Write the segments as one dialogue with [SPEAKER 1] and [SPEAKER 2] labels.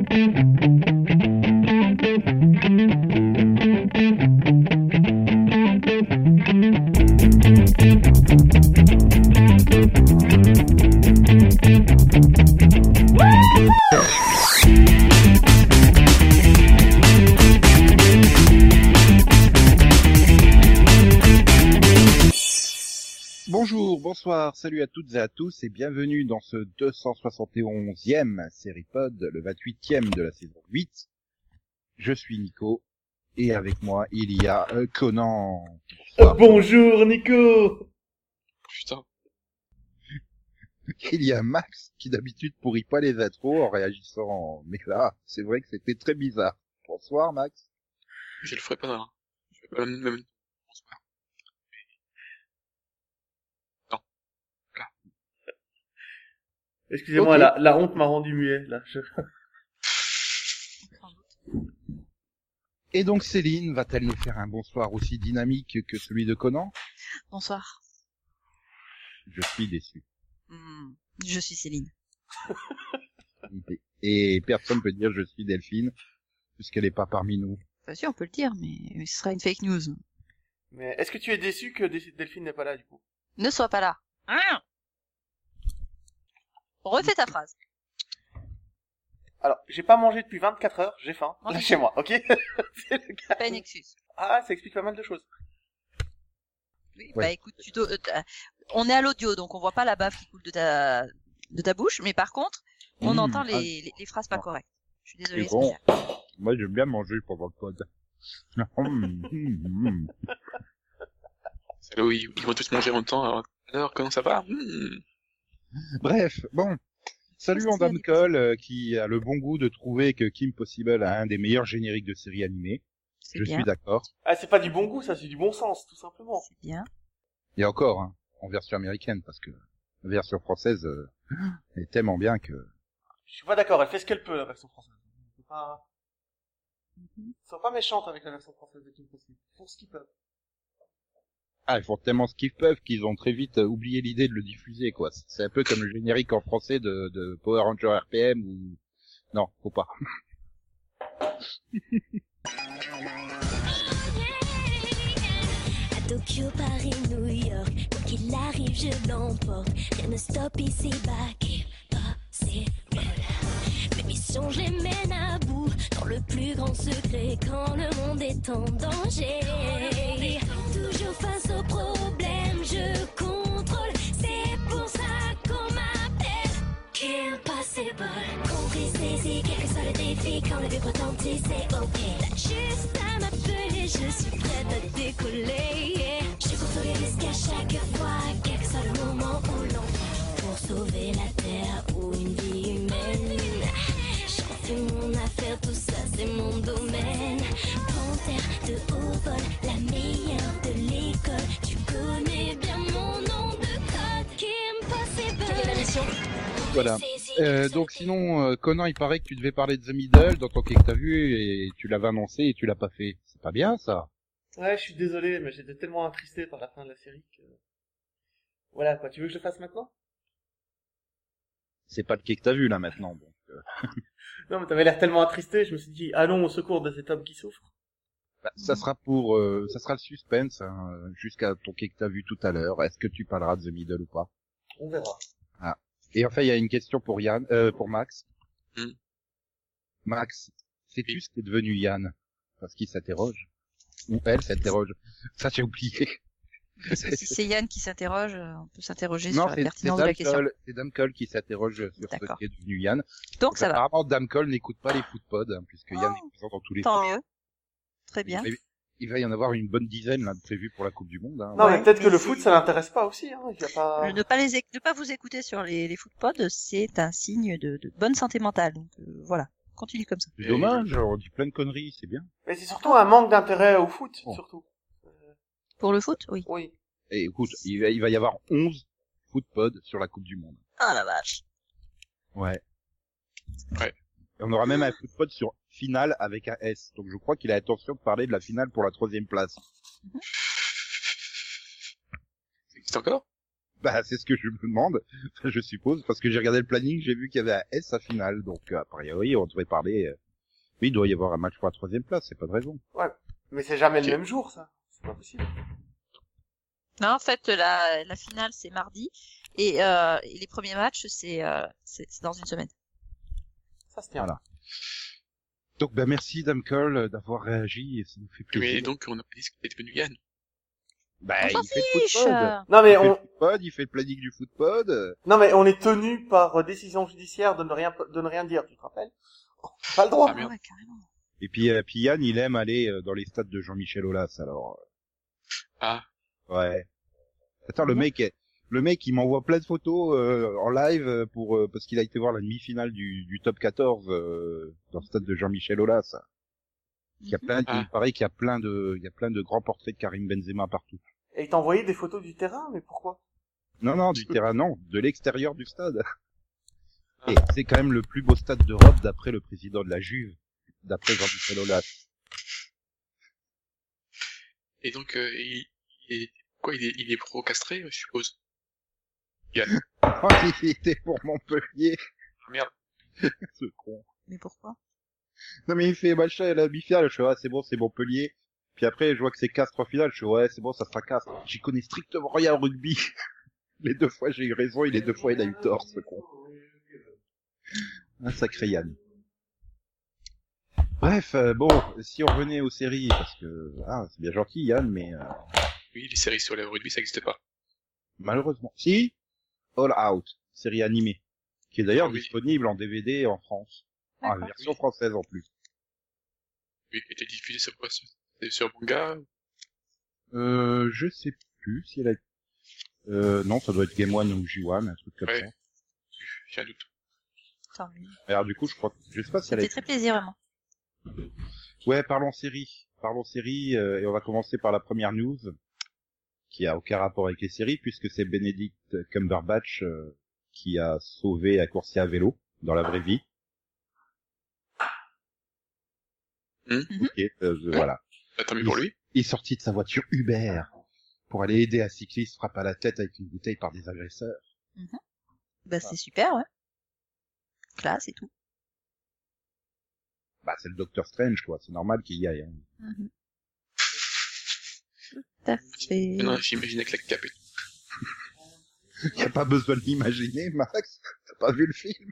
[SPEAKER 1] Mm-hmm. Toutes et à tous et bienvenue dans ce 271e série pod, le 28e de la saison 8. Je suis Nico et avec moi il y a euh, Conan. Bonsoir.
[SPEAKER 2] Bonjour Nico
[SPEAKER 3] Putain.
[SPEAKER 1] Il y a Max qui d'habitude pourrit pas les intros en réagissant, mais là c'est vrai que c'était très bizarre. Bonsoir Max.
[SPEAKER 3] Je le ferai pas, hein. Je ferai pas même.
[SPEAKER 2] Excusez-moi, la, la honte m'a rendu muet, là. Je-
[SPEAKER 1] Et donc Céline va-t-elle nous faire un bonsoir aussi dynamique que celui de Conan?
[SPEAKER 4] Bonsoir.
[SPEAKER 1] Je suis déçu.
[SPEAKER 4] Hmm, Je suis Céline.
[SPEAKER 1] Et personne peut dire je suis Delphine puisqu'elle est pas parmi nous.
[SPEAKER 4] Enfin, si, on peut le dire, mais ce sera une fake news.
[SPEAKER 2] Mais est-ce que tu es déçu que Delphine n'est pas là, du coup?
[SPEAKER 4] Ne sois pas là. Hein? Refais ta phrase.
[SPEAKER 2] Alors, j'ai pas mangé depuis 24 heures, j'ai faim.
[SPEAKER 4] Mange.
[SPEAKER 2] Lâchez-moi, ok? C'est le cas.
[SPEAKER 4] Pas une excuse.
[SPEAKER 2] Ah, ça explique pas mal de choses.
[SPEAKER 4] Oui,
[SPEAKER 1] Ouais.
[SPEAKER 4] Bah écoute, tu dois- euh, on est à l'audio, donc on voit pas la bave qui coule de ta de ta bouche, mais par contre, on
[SPEAKER 1] Mmh,
[SPEAKER 4] entend
[SPEAKER 1] ah,
[SPEAKER 4] les, les, phrases pas correctes. Je suis désolée.
[SPEAKER 1] C'est bon. Moi, j'aime bien manger pendant le pod. Hum, hum, hum.
[SPEAKER 3] C'est là où ils, ils vont tous manger en même temps. Alors, comment ça va? Hmm.
[SPEAKER 1] Bref, bon. Saluons
[SPEAKER 4] Merci,
[SPEAKER 1] Dame Cole, euh, qui a le bon goût de trouver que Kim Possible a un des meilleurs génériques de séries animées. Je
[SPEAKER 4] bien.
[SPEAKER 1] suis d'accord.
[SPEAKER 2] Ah, c'est pas du bon goût, ça, c'est du bon sens, tout simplement.
[SPEAKER 4] C'est bien.
[SPEAKER 1] Et encore, hein, en version américaine, parce que la version française euh, est tellement bien que...
[SPEAKER 2] Je suis pas d'accord, elle fait ce qu'elle peut, la version française. Faut pas...
[SPEAKER 4] Mhm.
[SPEAKER 2] Sois pas méchante avec la version française de Kim Possible. Ils font ce qu'ils peuvent.
[SPEAKER 1] Ah, ils font tellement ce qu'ils peuvent qu'ils ont très vite euh, oublié l'idée de le diffuser, quoi. C'est un peu comme le générique en français de, de Power Ranger RPM ou... Non, faut pas.
[SPEAKER 5] À Tokyo, Paris, New York, quoi qu'il arrive, je l'emporte. Rien ne stoppe ici, bas, qui possible. Mes missions, je les mène à bout, le plus grand secret, quand le monde est en danger. Toujours face aux problèmes, je contrôle. C'est pour ça qu'on m'appelle Kim Possible. Compris, saisi, quel que soit le défi, quand le but retentit, c'est ok. Juste à m'appeler, je suis prête à décoller. Je tous les risques à chaque fois, quel que soit le moment où l'on pour sauver la terre ou une vie humaine. J'en fais mon affaire, tout ça c'est mon domaine. Panthère de haut vol, la meilleure de l'école. Tu connais bien mon nom de code, Kim Possible. La mission
[SPEAKER 1] Voilà. Euh, donc sinon, euh, Conan, il paraît que tu devais parler de The Middle dans ton quai que t'as vu et tu l'avais annoncé et tu l'as pas fait. C'est pas bien, ça
[SPEAKER 2] Ouais, je suis désolé, mais j'étais tellement attristé par la fin de la série que... Voilà, quoi. Tu veux que je le fasse maintenant?
[SPEAKER 1] C'est pas le quai que t'as vu, là, maintenant. Donc, euh,
[SPEAKER 2] Non, mais t'avais l'air tellement attristé, je me suis dit, allons au secours de cet homme qui souffre.
[SPEAKER 1] bah, ça sera pour... euh, ça sera le suspense hein, jusqu'à ton quai que t'as vu tout à l'heure. Est-ce que tu parleras de The Middle ou pas?
[SPEAKER 2] On verra.
[SPEAKER 1] Et enfin, il y a une question pour Yann, euh, pour Max.
[SPEAKER 3] Hmm.
[SPEAKER 1] Max, sais-tu
[SPEAKER 3] Oui.
[SPEAKER 1] ce qu'est devenu Yann? Parce qu'il s'interroge. Ou elle s'interroge. Ça, j'ai oublié.
[SPEAKER 4] Si c'est Yann qui s'interroge, euh, on peut s'interroger sur la pertinence de la question.
[SPEAKER 1] C'est Dame Cole qui s'interroge sur ce qui est devenu Yann.
[SPEAKER 4] Donc ça va.
[SPEAKER 1] Apparemment, Dame Cole n'écoute pas les footpods, hein, puisque Yann
[SPEAKER 4] Oh,
[SPEAKER 1] est présent dans tous les
[SPEAKER 4] Tant mieux. Très bien.
[SPEAKER 1] Il, il va y en avoir une bonne dizaine là, de prévues pour la Coupe du Monde. Hein.
[SPEAKER 2] Non,
[SPEAKER 4] Ouais,
[SPEAKER 2] mais peut-être que le foot, ça l'intéresse pas aussi, hein. Il y a pas...
[SPEAKER 4] Ne pas les ne pas vous écouter sur les, les footpods, c'est un signe de, de bonne santé mentale. Donc euh, voilà, continue comme ça.
[SPEAKER 1] C'est dommage, on dit plein de conneries, c'est bien.
[SPEAKER 2] Mais c'est surtout un manque d'intérêt au foot, surtout. Euh,
[SPEAKER 4] Pour le foot, oui.
[SPEAKER 2] oui.
[SPEAKER 1] Et écoute, il va, il va y avoir 11 footpods sur la Coupe du Monde.
[SPEAKER 4] Ah la vache.
[SPEAKER 1] Ouais.
[SPEAKER 3] Ouais.
[SPEAKER 1] Et on aura même un footpod sur finale avec un S. Donc je crois qu'il a l'intention de parler de la finale pour la troisième place.
[SPEAKER 3] C'est encore?
[SPEAKER 1] Bah, c'est ce que je me demande, je suppose, parce que j'ai regardé le planning, j'ai vu qu'il y avait un S à finale, donc a priori, on devrait parler... euh, Oui, il doit y avoir un match pour la troisième place, c'est pas de raison.
[SPEAKER 2] Mais c'est jamais le même jour, ça. C'est pas possible.
[SPEAKER 4] Non, en fait, la, la finale, c'est mardi. Et, euh, et les premiers matchs, c'est euh, c'est c'est dans une semaine.
[SPEAKER 2] Ça se tient.
[SPEAKER 1] Voilà. Donc, bah, merci Dame Curl euh, d'avoir réagi, et ça nous fait plaisir.
[SPEAKER 3] Mais donc, on a pas dit ce qu'il était devenu Yann.
[SPEAKER 1] Bah,
[SPEAKER 4] On
[SPEAKER 1] il fait le footpod.
[SPEAKER 2] Non mais
[SPEAKER 1] Il fait
[SPEAKER 2] on,
[SPEAKER 1] le footpod, il fait le planning du footpod. euh,
[SPEAKER 2] non mais on est tenu par euh, décision judiciaire de ne rien, de ne rien dire, tu te rappelles? Pas le droit.
[SPEAKER 3] Ah,
[SPEAKER 4] ouais, carrément.
[SPEAKER 1] Et puis, euh, puis Yann, il aime aller euh, dans les stades de Jean-Michel Aulas, alors.
[SPEAKER 3] Ah,
[SPEAKER 1] Ouais. Attends, le mec, est- le mec, il m'envoie plein de photos euh, en live euh, pour euh, parce qu'il a été voir la demi-finale du, du top 14 euh, dans le stade de Jean-Michel Aulas. Il y a plein,
[SPEAKER 3] Ah.
[SPEAKER 1] il paraît qu'il y a plein de, il y a plein de grands portraits de Karim Benzema partout.
[SPEAKER 2] Et il t'a envoyé des photos du terrain, mais pourquoi?
[SPEAKER 1] Non, non, du terrain, non, de l'extérieur du stade.
[SPEAKER 3] Ah.
[SPEAKER 1] Et c'est quand même le plus beau stade d'Europe d'après le président de la Juve, d'après Jean-Michel Aulas.
[SPEAKER 3] Et donc, euh, il, il est, quoi, il est, il est pro-castré, je suppose.
[SPEAKER 1] Oh, il était pour Montpellier,
[SPEAKER 3] Ah, merde.
[SPEAKER 1] ce con.
[SPEAKER 4] Mais pourquoi?
[SPEAKER 1] Non mais il fait machin à la demi-finale, je fais ouais c'est bon c'est Montpellier. Puis après je vois que c'est Castres en finale, je fais ouais c'est bon ça sera Castres. J'y connais strictement rien au rugby. Les deux fois j'ai eu raison et les deux fois il a eu tort ce con. Un sacré Yann. Bref, euh, bon, si on revenait aux séries, parce que ah, c'est bien gentil Yann, mais euh,
[SPEAKER 3] Oui, les séries sur le rugby, ça n'existe pas.
[SPEAKER 1] malheureusement. Si, All Out, série animée, qui est d'ailleurs
[SPEAKER 3] Ah oui.
[SPEAKER 1] disponible en DVD en France, en
[SPEAKER 4] D'accord.
[SPEAKER 1] version française en plus.
[SPEAKER 3] Oui, qui était diffusé sur quoi sur, manga
[SPEAKER 1] Euh, je sais plus si elle a... Euh, non, ça doit être Game One ou G1, un truc comme
[SPEAKER 3] Ouais.
[SPEAKER 1] ça.
[SPEAKER 3] J'ai un doute.
[SPEAKER 4] Tant mieux.
[SPEAKER 1] Alors du coup, je crois, je sais pas si elle a
[SPEAKER 4] C'était très plaisir, vraiment.
[SPEAKER 1] Ouais, parlons série. Parlons série, euh, et on va commencer par la première news, qui a aucun rapport avec les séries, puisque c'est Benedict Cumberbatch euh, qui a sauvé un coursier à vélo dans la vraie vie.
[SPEAKER 3] Hmm.
[SPEAKER 1] Ok, euh, voilà.
[SPEAKER 3] Bah, tant mieux pour lui.
[SPEAKER 1] Il est sorti de sa voiture Uber pour aller aider un cycliste frappé à la tête avec une bouteille par des agresseurs.
[SPEAKER 4] Bah, c'est super, ouais. Classe et tout.
[SPEAKER 1] Bah, c'est le Docteur Strange, quoi. C'est normal qu'il y aille. hein.
[SPEAKER 4] Mhm. Tout à fait.
[SPEAKER 3] Non, j'imaginais que la cape est-
[SPEAKER 1] Y a pas besoin de l'imaginer, Max. T'as pas vu le film?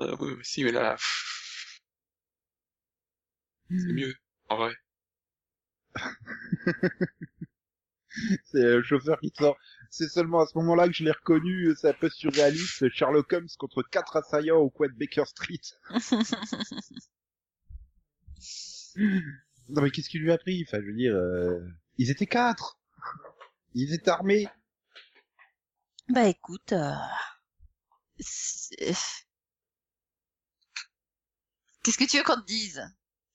[SPEAKER 3] Ah, oui, si, mais là, c'est mieux, en vrai.
[SPEAKER 1] C'est le chauffeur qui sort. C'est seulement à ce moment-là que je l'ai reconnu. C'est un peu surréaliste. Sherlock Holmes contre quatre assaillants au coin de Baker Street. Non mais qu'est-ce qui lui a pris? Enfin, je veux dire, euh, ils étaient quatre. Ils étaient armés.
[SPEAKER 4] Bah écoute, euh... c'est- qu'est-ce que tu veux qu'on te dise?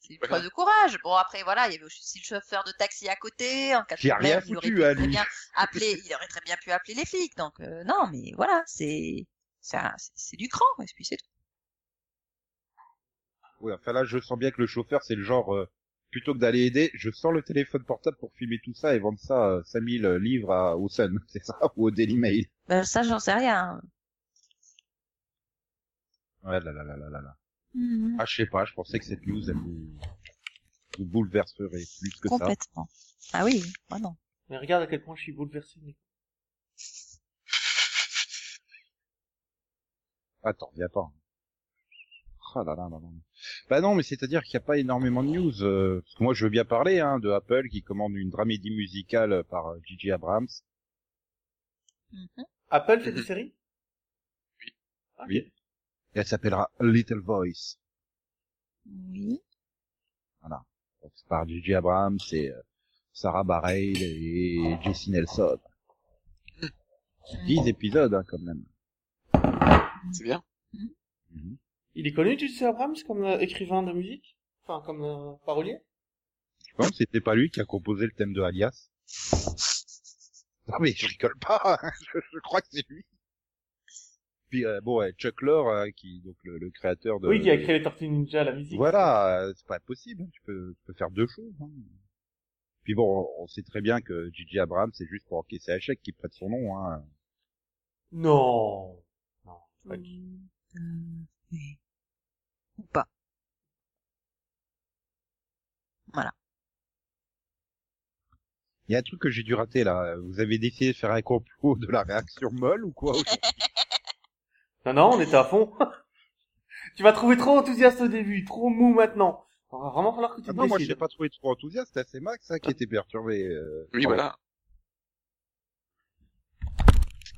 [SPEAKER 4] C'est une preuve de courage. Bon après voilà, il y avait aussi le chauffeur de taxi à côté. En cas de
[SPEAKER 1] a rien
[SPEAKER 4] problème, il aurait
[SPEAKER 1] foutu,
[SPEAKER 4] pu
[SPEAKER 1] à
[SPEAKER 4] très
[SPEAKER 1] lui.
[SPEAKER 4] bien appeler, il aurait très bien pu appeler les flics. Donc euh, non, mais voilà, c'est c'est un- c'est- c'est du cran, et puis c'est tout.
[SPEAKER 1] Oui, enfin là, je sens bien que le chauffeur, c'est le genre, euh, plutôt que d'aller aider, je sors le téléphone portable pour filmer tout ça et vendre ça euh, 5000 livres à, au Sun, c'est ça, ou au Daily Mail.
[SPEAKER 4] Bah ça j'en sais rien.
[SPEAKER 1] Ouais, là, là, là, là, là,
[SPEAKER 4] Mhm.
[SPEAKER 1] Ah, je sais pas, je pensais que cette news, elle vous, vous bouleverserait plus que ça.
[SPEAKER 4] Complètement. Ah oui, moi non.
[SPEAKER 2] Mais regarde à quel point je suis bouleversé. Nico.
[SPEAKER 1] Attends, viens pas. Ah là là là là. Bah non, mais c'est-à-dire qu'il n'y a pas énormément de news. euh, parce que moi, je veux bien parler hein, de Apple qui commande une dramédie musicale par euh, Gigi Abrams.
[SPEAKER 4] Mhm.
[SPEAKER 2] Apple fait des séries? Ok.
[SPEAKER 1] Oui. Et elle s'appellera Little Voice.
[SPEAKER 4] Oui.
[SPEAKER 1] Donc, c'est par Gigi Abrams et euh, Sarah Bareilles et Jessie Nelson. 10 épisodes hein, quand même.
[SPEAKER 3] C'est bien.
[SPEAKER 1] Mhm.
[SPEAKER 2] Il est connu, J.C. Abrams, comme euh, écrivain de musique? Enfin, comme euh, parolier?
[SPEAKER 1] Je pense que c'était pas lui qui a composé le thème de Alias. Non mais je rigole pas, hein, je, je crois que c'est lui. Euh, bon, ouais, Chuck Lorre, euh, qui donc le, le créateur de.
[SPEAKER 2] Oui, qui a créé les Tortues Ninja, la musique.
[SPEAKER 1] Voilà, euh, c'est pas possible. hein, Tu peux, tu peux faire deux choses. Hein. Puis bon, on sait très bien que Gigi Abrams, c'est juste pour encaisser un chèque qui prête son nom. Hein.
[SPEAKER 2] Non. Non, pas dit.
[SPEAKER 4] Oui. Ou pas. Voilà.
[SPEAKER 1] Il y a un truc que j'ai dû rater là. Vous avez décidé de faire un complot de la réaction molle ou quoi
[SPEAKER 2] Non, non, on était à fond. tu m'as trouvé trop enthousiaste au début, trop mou maintenant. Il va vraiment falloir que tu
[SPEAKER 1] Ah
[SPEAKER 2] te
[SPEAKER 1] non, moi je l'ai pas trouvé trop enthousiaste, c'est Max hein, qui était perturbé. euh,
[SPEAKER 3] Oui, voilà.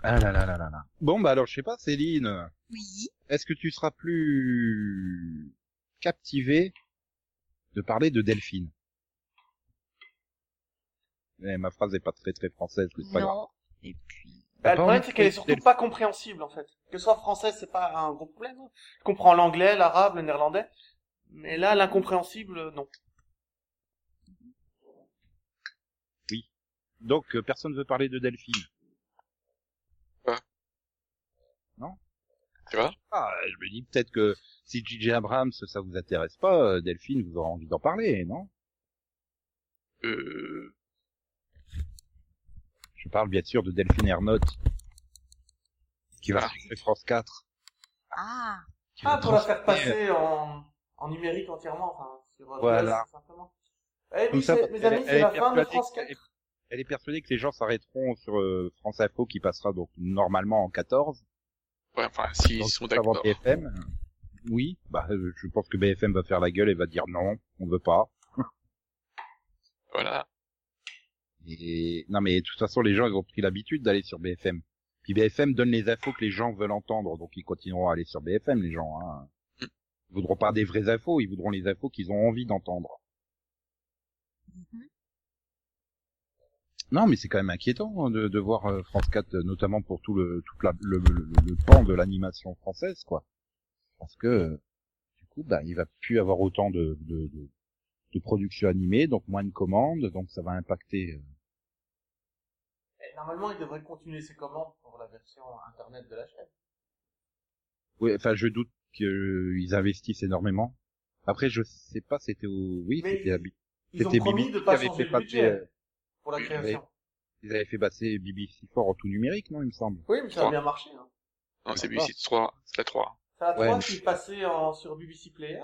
[SPEAKER 1] Ah là là là là là. Bon bah alors je sais pas Céline,
[SPEAKER 4] Oui.
[SPEAKER 1] est-ce que tu seras plus captivée de parler de Delphine? Eh, Ma phrase est pas très très française, mais c'est pas grave.
[SPEAKER 4] Non. Et puis.
[SPEAKER 2] Bah, le problème, c'est qu'elle est surtout pas compréhensible, en fait. Que ce soit français, c'est pas un gros problème. hein. Je comprends l'anglais, l'arabe, le néerlandais. Mais là, l'incompréhensible, non.
[SPEAKER 1] Donc euh, personne veut parler de Delphine.
[SPEAKER 3] Tu vois?
[SPEAKER 1] Ah, je me dis peut-être que si J.J. Abrams ça vous intéresse pas, euh, Delphine vous aurez envie d'en parler, non?
[SPEAKER 3] Euh...
[SPEAKER 1] Je parle bien sûr de Delphine Ernotte qui va
[SPEAKER 3] Ah.
[SPEAKER 1] sur France 4.
[SPEAKER 4] Ah.
[SPEAKER 2] Ah, pour la faire passer en, en numérique entièrement, enfin, sur euh,
[SPEAKER 1] Voilà.
[SPEAKER 2] Eh
[SPEAKER 1] ça,
[SPEAKER 2] mes amis,
[SPEAKER 1] est-
[SPEAKER 2] c'est
[SPEAKER 1] elle
[SPEAKER 2] la
[SPEAKER 1] est
[SPEAKER 2] fin de
[SPEAKER 1] persuadée
[SPEAKER 2] France
[SPEAKER 1] qu'elle
[SPEAKER 2] 4.
[SPEAKER 1] est- Elle est persuadée que les gens s'arrêteront sur euh, France Info qui passera donc normalement en 14.
[SPEAKER 3] Ouais, enfin, s'ils
[SPEAKER 1] donc
[SPEAKER 3] sont
[SPEAKER 1] avant
[SPEAKER 3] d'accord.
[SPEAKER 1] BFM. Oui, bah euh, je pense que BFM va faire la gueule et va dire non, on veut pas.
[SPEAKER 3] Voilà.
[SPEAKER 1] Et non mais de toute façon les gens ils ont pris l'habitude d'aller sur BFM. Puis BFM donne les infos que les gens veulent entendre, donc ils continueront à aller sur BFM les gens. Hein. Ils voudront pas des vraies infos, ils voudront les infos qu'ils ont envie d'entendre.
[SPEAKER 4] Mhm.
[SPEAKER 1] Non mais c'est quand même inquiétant hein, de, de voir euh, France 4 euh, notamment pour tout le tout la- le, le, le pan de l'animation française quoi. Parce que du coup bah il va plus avoir autant de de, de, de production animée, donc moins de commandes, donc ça va impacter euh,
[SPEAKER 2] Normalement, il devrait continuer ses commandes pour la version internet de la chaîne?
[SPEAKER 1] Oui, enfin, je doute qu'ils investissent énormément. Après, je sais pas, c'était au, oui, c'était, à
[SPEAKER 2] Ils ont
[SPEAKER 1] c'était
[SPEAKER 2] promis
[SPEAKER 1] Bibi
[SPEAKER 2] de pas
[SPEAKER 1] avait
[SPEAKER 2] changer
[SPEAKER 1] fait
[SPEAKER 2] le budget
[SPEAKER 1] passer, euh,
[SPEAKER 2] pour la
[SPEAKER 3] oui,
[SPEAKER 2] création.
[SPEAKER 1] ils avaient fait passer BBC Fort en tout numérique, non, il me semble.
[SPEAKER 2] Oui, mais ça a bien marché. Hein.
[SPEAKER 3] Non, c'est. BBC 3, c'est la 3.
[SPEAKER 2] C'est la
[SPEAKER 1] Ouais,
[SPEAKER 2] 3
[SPEAKER 1] mais-
[SPEAKER 2] qui est passée en, sur BBC Player.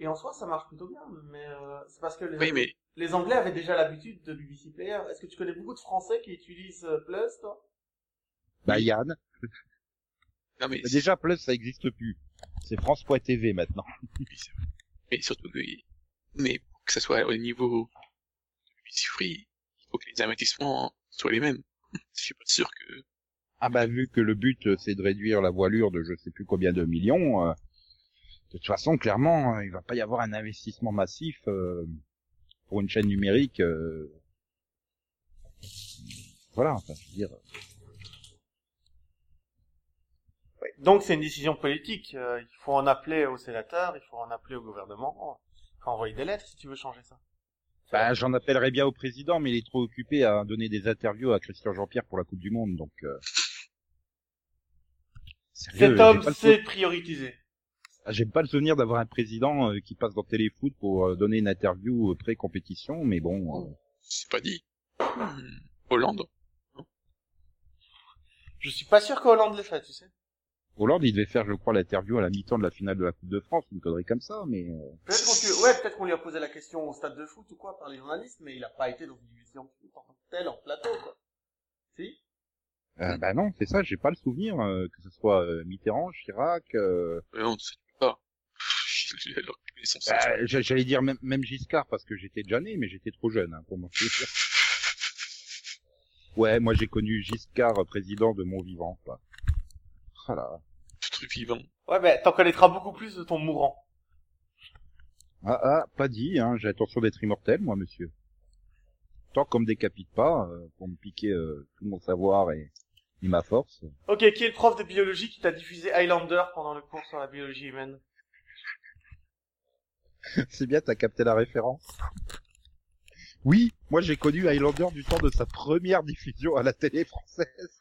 [SPEAKER 2] Et en soi, ça marche plutôt bien. Mais euh, c'est parce que les,
[SPEAKER 3] Oui, mais
[SPEAKER 2] les Anglais avaient déjà l'habitude de BBC Player. Est-ce que tu connais beaucoup de Français qui utilisent euh, Plus, toi?
[SPEAKER 1] Bah. Yann.
[SPEAKER 3] non, mais
[SPEAKER 1] Déjà, Plus, ça existe plus. C'est France.tv maintenant.
[SPEAKER 3] Oui, c'est vrai. Mais surtout que, mais pour que ça soit au niveau de BBC Free, il faut que les investissements soient les mêmes. Je suis pas sûr que,
[SPEAKER 1] Ah bah, vu que le but, euh, c'est de réduire la voilure de je sais plus combien de millions, euh, de toute façon, clairement, euh, il va pas y avoir un investissement massif euh, pour une chaîne numérique. euh, Voilà, enfin, je veux dire.
[SPEAKER 2] Donc c'est une décision politique. Euh, il faut en appeler aux sénateurs, il faut en appeler au gouvernement. Il faut envoyer des lettres si tu veux changer ça.
[SPEAKER 1] Bah, j'en appellerais bien au président, mais il est trop occupé à donner des interviews à Christian Jean-Pierre pour la Coupe du Monde, donc. Euh... sérieux,
[SPEAKER 2] Cet homme sait prioriser.
[SPEAKER 1] J'aime pas le souvenir d'avoir un président euh, qui passe dans Téléfoot pour euh, donner une interview euh, pré-compétition, mais bon. euh,
[SPEAKER 3] c'est pas dit. Hmm, Hollande.
[SPEAKER 2] Je suis pas sûr que Hollande l'ait fait, tu sais.
[SPEAKER 1] Hollande, il devait faire, je crois, l'interview à la mi-temps de la finale de la Coupe de France, une connerie comme ça, mais. euh,
[SPEAKER 2] Peut-être qu'on lui- ouais, peut-être qu'on lui a posé la question au stade de foot ou quoi par les journalistes, mais il a pas été dans une foot en tant que tel, en plateau, quoi. Si?
[SPEAKER 1] Euh, bah non, c'est ça, j'ai pas le souvenir euh, que ce soit euh, Mitterrand, Chirac. Euh... Bah, j'a- J'allais dire même, même Giscard parce que j'étais déjà né, mais j'étais trop jeune hein, pour m'en souvenir. Ouais, moi j'ai connu Giscard président de mon vivant, quoi. Voilà.
[SPEAKER 3] Tout truc vivant.
[SPEAKER 2] Ouais, mais t'en connaîtras beaucoup plus de ton mourant.
[SPEAKER 1] Ah, ah, pas dit, hein, j'ai l'intention d'être immortel, moi, monsieur. Tant qu'on me décapite pas, euh, pour me piquer euh, tout mon savoir et, et ma force.
[SPEAKER 2] Ok, qui est le prof de biologie qui t'a diffusé Highlander pendant le cours sur la biologie humaine?
[SPEAKER 1] C'est bien, t'as capté la référence. Oui, moi j'ai connu Highlander du temps de sa première diffusion à la télé française.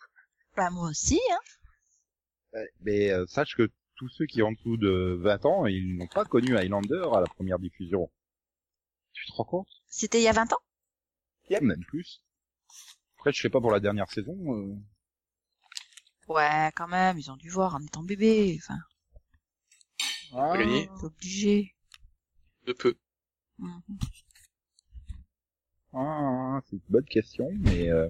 [SPEAKER 4] Bah, moi aussi, hein.
[SPEAKER 1] Mais euh, sache que tous ceux qui ont en dessous de 20 ans, ils n'ont pas connu Highlander à la première diffusion. Tu te rends compte?
[SPEAKER 4] C'était il y a 20 ans?
[SPEAKER 1] Même plus. Après, je sais pas pour la dernière saison. euh,
[SPEAKER 4] Ouais, quand même, ils ont dû voir en étant bébé. Enfin,
[SPEAKER 1] Ah,
[SPEAKER 4] obligé.
[SPEAKER 3] De peu.
[SPEAKER 1] Ah, c'est une bonne question, mais euh,